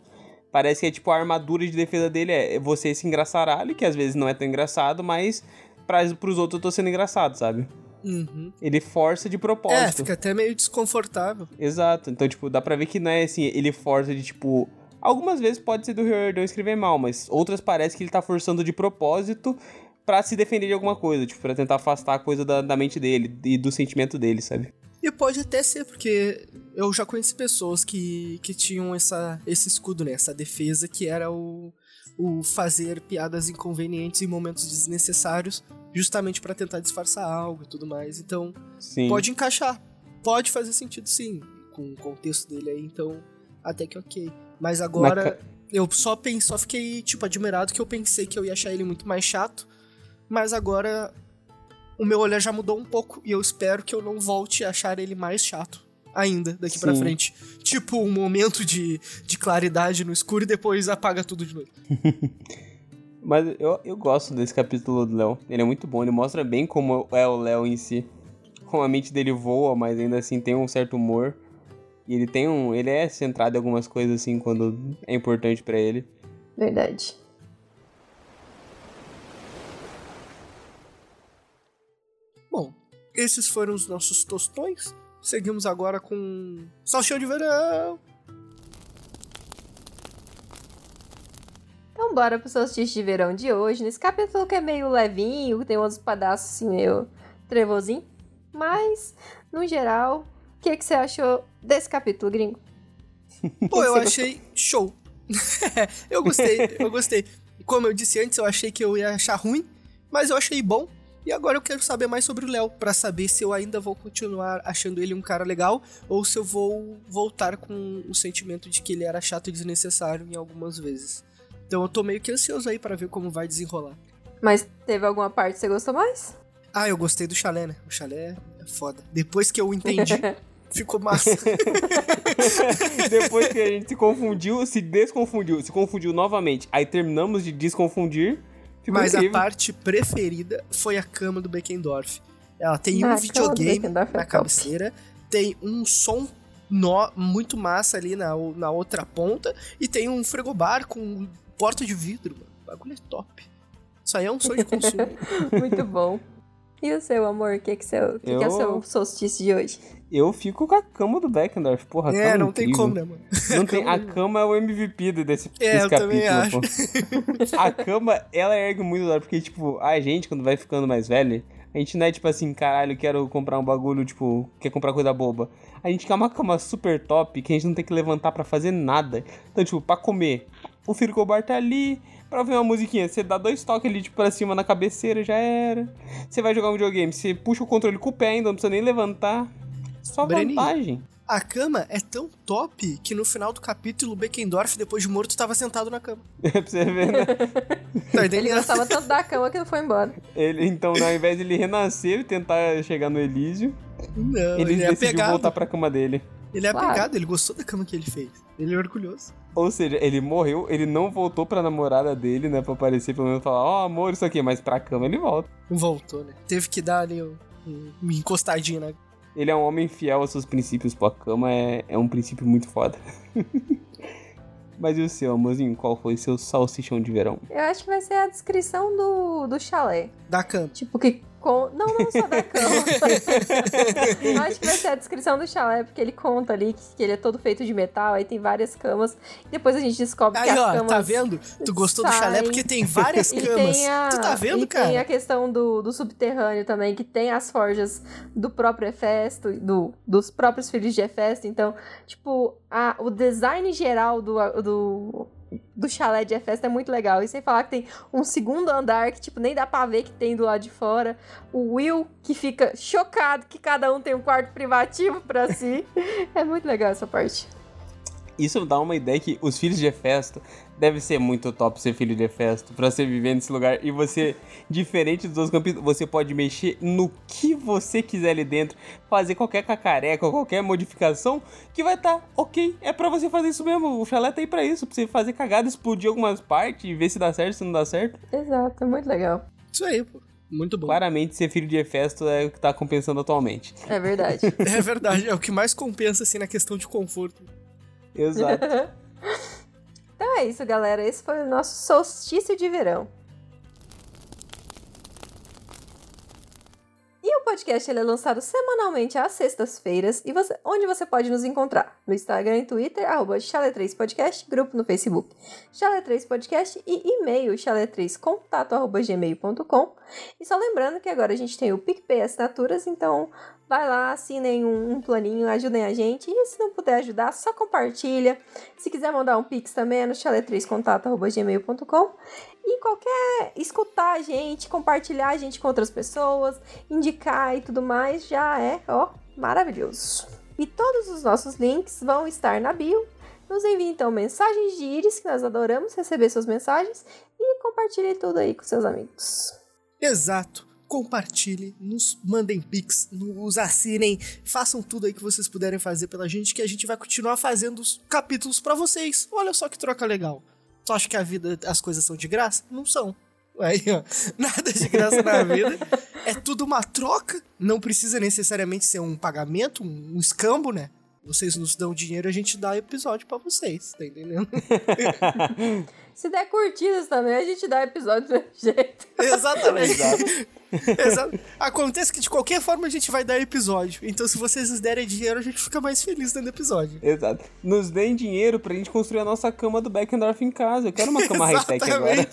Parece que é tipo a armadura de defesa dele é você esse engraçaralho, que às vezes não é tão engraçado, mas para pros outros eu tô sendo engraçado, sabe? Uhum. Ele força de propósito. É, fica até meio desconfortável. Exato. Então, tipo, dá pra ver que não é assim, ele força de tipo. Algumas vezes pode ser do Riordan escrever mal, mas outras parece que ele tá forçando de propósito para se defender de alguma coisa, tipo, pra tentar afastar a coisa da, da mente dele e do sentimento dele, sabe? E pode até ser, porque eu já conheci pessoas que, que tinham essa, esse escudo, né? Essa defesa que era o, o fazer piadas inconvenientes em momentos desnecessários justamente para tentar disfarçar algo e tudo mais. Então, sim. pode encaixar. Pode fazer sentido sim, com o contexto dele aí, então até que ok. Mas agora eu só pensei, só fiquei tipo admirado que eu pensei que eu ia achar ele muito mais chato, mas agora o meu olhar já mudou um pouco e eu espero que eu não volte a achar ele mais chato ainda daqui pra Sim. frente. Tipo, um momento de, de claridade no escuro e depois apaga tudo de novo. Mas eu, eu gosto desse capítulo do Léo. Ele é muito bom, ele mostra bem como é o Léo em si. Como a mente dele voa, mas ainda assim tem um certo humor. E ele tem um. Ele é centrado em algumas coisas assim quando é importante pra ele. Verdade. Bom, esses foram os nossos tostões. Seguimos agora com salchão de verão. Então bora pro solstício de verão de hoje. Nesse capítulo que é meio levinho, tem uns pedaços assim meio trevozinho. Mas, no geral, o que, que você achou desse capítulo, gringo? Pô, eu achei show. eu gostei, eu gostei. Como eu disse antes, eu achei que eu ia achar ruim, mas eu achei bom. E agora eu quero saber mais sobre o Léo, pra saber se eu ainda vou continuar achando ele um cara legal ou se eu vou voltar com o sentimento de que ele era chato e desnecessário em algumas vezes. Então eu tô meio que ansioso aí pra ver como vai desenrolar. Mas teve alguma parte que você gostou mais? Ah, eu gostei do chalé, né? O chalé é foda. Depois que eu entendi, ficou massa. Depois que a gente se confundiu, se desconfundiu, se confundiu novamente. Aí terminamos de desconfundir. Ficou Mas a incrível. parte preferida foi a cama do Beckendorf. Ela tem Ah, um a do videogame é na top. cabeceira, tem um som nó muito massa ali na, na outra ponta e tem um frigobar com porta de vidro, mano. O bagulho é top. Isso aí é um sonho de consumo. Muito bom. E o seu amor? O que, que, seu, que, que é o seu Eu- solstício de hoje? Eu fico com a cama do Beckendorf, porra. é, não tem incrível. como, né, mano? Não tem, a cama é o MVP desse, É, desse eu capítulo, também acho. pô. A cama, ela ergue muito da porque, tipo, a gente, quando vai ficando mais velho, a gente não é tipo assim, caralho, quero comprar um bagulho, tipo, quer comprar coisa boba. A gente quer uma cama super top que a gente não tem que levantar pra fazer nada. Então, tipo, pra comer, o frigobar tá ali, pra ouvir uma musiquinha, você dá dois toques ali, tipo, pra cima na cabeceira, já era. Você vai jogar um videogame, você puxa o controle com o pé ainda, não precisa nem levantar. Só Breninho. vantagem. A cama é tão top que no final do capítulo o Beckendorf, depois de morto, tava sentado na cama. pra você ver, né? Tá Ele gostava tanto da cama que ele foi embora. Ele, então, ao invés de ele renascer e tentar chegar no Elísio, Não, ele, ele, é decidiu apegado. voltar pra cama dele. Ele é Claro. apegado, ele gostou da cama que ele fez. Ele é orgulhoso. Ou seja, ele morreu, ele não voltou pra namorada dele, né? Pra aparecer pelo menos falar, ó, amor, isso aqui, mas pra cama ele volta. Voltou, né? Teve que dar ali um, um, uma encostadinha na Ele é um homem fiel aos seus princípios, pô, a cama é, é um princípio muito foda. mas e o seu, amorzinho, qual foi seu salsichão de verão? Eu acho que vai ser a descrição do, do chalé. da cama. Tipo, que. Não, não só da cama. Acho que vai ser a descrição do chalé, porque ele conta ali que, que ele é todo feito de metal, aí tem várias camas. Depois a gente descobre que Aí, as ó, camas. tá vendo? Tu gostou do chalé saem. porque tem várias camas. tem a, Tu tá vendo, e cara? tem a questão do, do subterrâneo também, que tem as forjas do próprio Hefesto, do, dos próprios filhos de Hefesto. Então, tipo, a, o design geral do, do, do chalé de Hefesto é muito legal. E sem falar que tem um segundo andar que, tipo, nem dá pra ver que tem do lado de fora. O Will, que fica chocado que cada um tem um quarto privativo pra si. é muito legal essa parte. Isso dá uma ideia que os filhos de Hefesto deve ser muito top ser filho de Hefesto pra você viver nesse lugar e você, diferente dos outros capítulos, você pode mexer no que você quiser ali dentro, fazer qualquer cacareca, qualquer modificação que vai estar tá, ok. É pra você fazer isso mesmo. O chalé tá aí pra isso, pra você fazer cagada, explodir algumas partes e ver se dá certo, se não dá certo. Exato, é muito legal. Isso aí, pô. Muito bom. Claramente, ser filho de Hefesto é o que tá compensando atualmente. É verdade. É verdade, é o que mais compensa, assim, na questão de conforto. Exato. Então é isso, galera. Esse foi o nosso solstício de verão. E o podcast ele é lançado semanalmente às sextas-feiras. E você, onde você pode nos encontrar? No Instagram e Twitter, arroba Chalé3podcast, grupo no Facebook, Chalé3podcast e e-mail chalé3contato.gmail.com. E só lembrando que agora a gente tem o PicPay Assinaturas, então vai lá, assinem um, um planinho, ajudem a gente. E se não puder ajudar, só compartilha. Se quiser mandar um pix também é no chalé3contato.gmail.com. E qualquer escutar a gente, compartilhar a gente com outras pessoas, indicar e tudo mais, já é, ó, maravilhoso. E todos os nossos links vão estar na bio. Nos envie então mensagens de íris, que nós adoramos receber suas mensagens, e compartilhe tudo aí com seus amigos. Exato. Compartilhem, nos mandem pics, nos assinem, façam tudo aí que vocês puderem fazer pela gente, que a gente vai continuar fazendo os capítulos para vocês. Olha só que troca legal. Tu acha que a vida, as coisas são de graça? Não são. Aí, ó, nada de graça na vida. É tudo uma troca. Não precisa necessariamente ser um pagamento, um escambo, né? Vocês nos dão dinheiro, a gente dá episódio para vocês, tá entendendo? Se der curtidas também, a gente dá episódio do jeito. Exatamente. Exato. Acontece que de qualquer forma a gente vai dar episódio. Então, se vocês nos derem dinheiro, a gente fica mais feliz dando episódio. Exato. Nos deem dinheiro pra gente construir a nossa cama do Beckendorf em casa. Eu quero uma cama high-tech agora.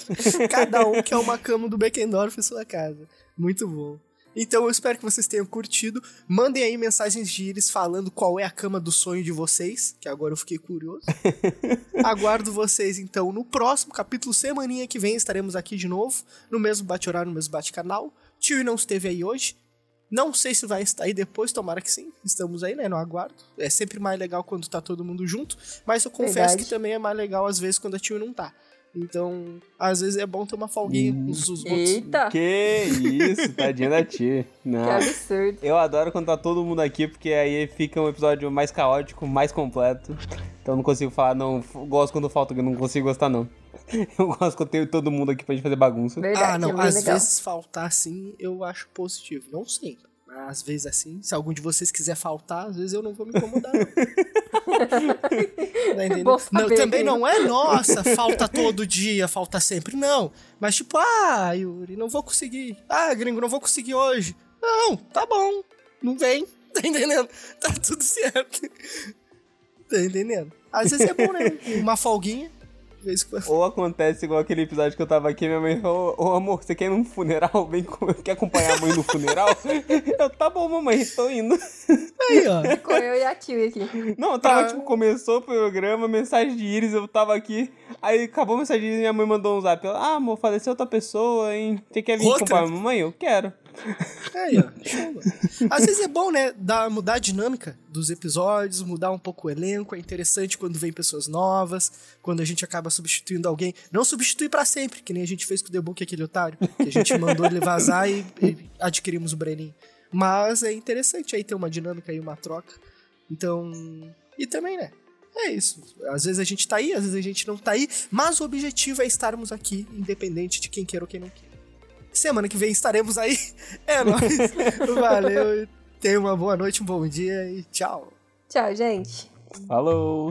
Cada um quer uma cama do Beckendorf em sua casa. Muito bom. Então eu espero que vocês tenham curtido. Mandem aí mensagens de íris falando qual é a cama do sonho de vocês, que agora eu fiquei curioso. Aguardo vocês então no próximo capítulo, semaninha que vem, estaremos aqui de novo, no mesmo bate-horário, no mesmo bate-canal. Tio não esteve aí hoje. Não sei se vai estar aí depois, tomara que sim. Estamos aí, né? No aguardo. É sempre mais legal quando tá todo mundo junto. Mas eu confesso Verdade. que também é mais legal às vezes quando a tio não tá. Então, às vezes é bom ter uma folguinha com os os outros. Eita! Que isso, tadinha da tia. Não. Que absurdo. Eu adoro quando tá todo mundo aqui, porque aí fica um episódio mais caótico, mais completo. Então eu não consigo falar, não. eu Gosto quando falta, eu não consigo gostar, não. Eu gosto quando tem todo mundo aqui pra gente fazer bagunça. Verdade, Ah, não, é às legal. vezes faltar assim eu acho positivo. Não sempre. Às vezes assim, se algum de vocês quiser faltar, às vezes eu não vou me incomodar. Não. Tá saber, Não, também Gringo. não é, nossa, falta todo dia, falta sempre. Não. Mas tipo, ah, Yuri, não vou conseguir. Ah, gringo, não vou conseguir hoje. Não, tá bom. Não vem. Tá entendendo? Tá tudo certo. Tá entendendo? Às vezes é bom, né? Uma folguinha. Vez. Ou acontece igual aquele episódio que eu tava aqui, minha mãe falou, ô amor, você quer ir num funeral? Vem com... Quer acompanhar a mãe no funeral? Eu, tá bom, mamãe, tô indo. Aí, ó. Ficou eu e a tio aqui. Não, eu tava, Ah. tipo, começou o programa, mensagem de Iris, eu tava aqui. Aí acabou a mensagem de Iris e minha mãe mandou um zap. Ela, ah, amor, faleceu outra pessoa, hein? Você quer vir Outra? acompanhar a mamãe? Eu quero. Aí, ó. Show. Às vezes é bom, né? Dar, mudar a dinâmica dos episódios, mudar um pouco o elenco. É interessante quando vem pessoas novas, quando a gente acaba substituindo alguém. Não substituir pra sempre, que nem a gente fez com o Book, aquele otário. Que a gente mandou ele vazar e, e adquirimos o Breninho. Mas é interessante aí ter uma dinâmica e uma troca. Então. E também, né? É isso. Às vezes a gente tá aí, às vezes a gente não tá aí. Mas o objetivo é estarmos aqui, independente de quem queira ou quem não queira. Semana que vem estaremos aí. É nóis. Valeu. Tenha uma boa noite, um bom dia e tchau. Tchau, gente. Falou!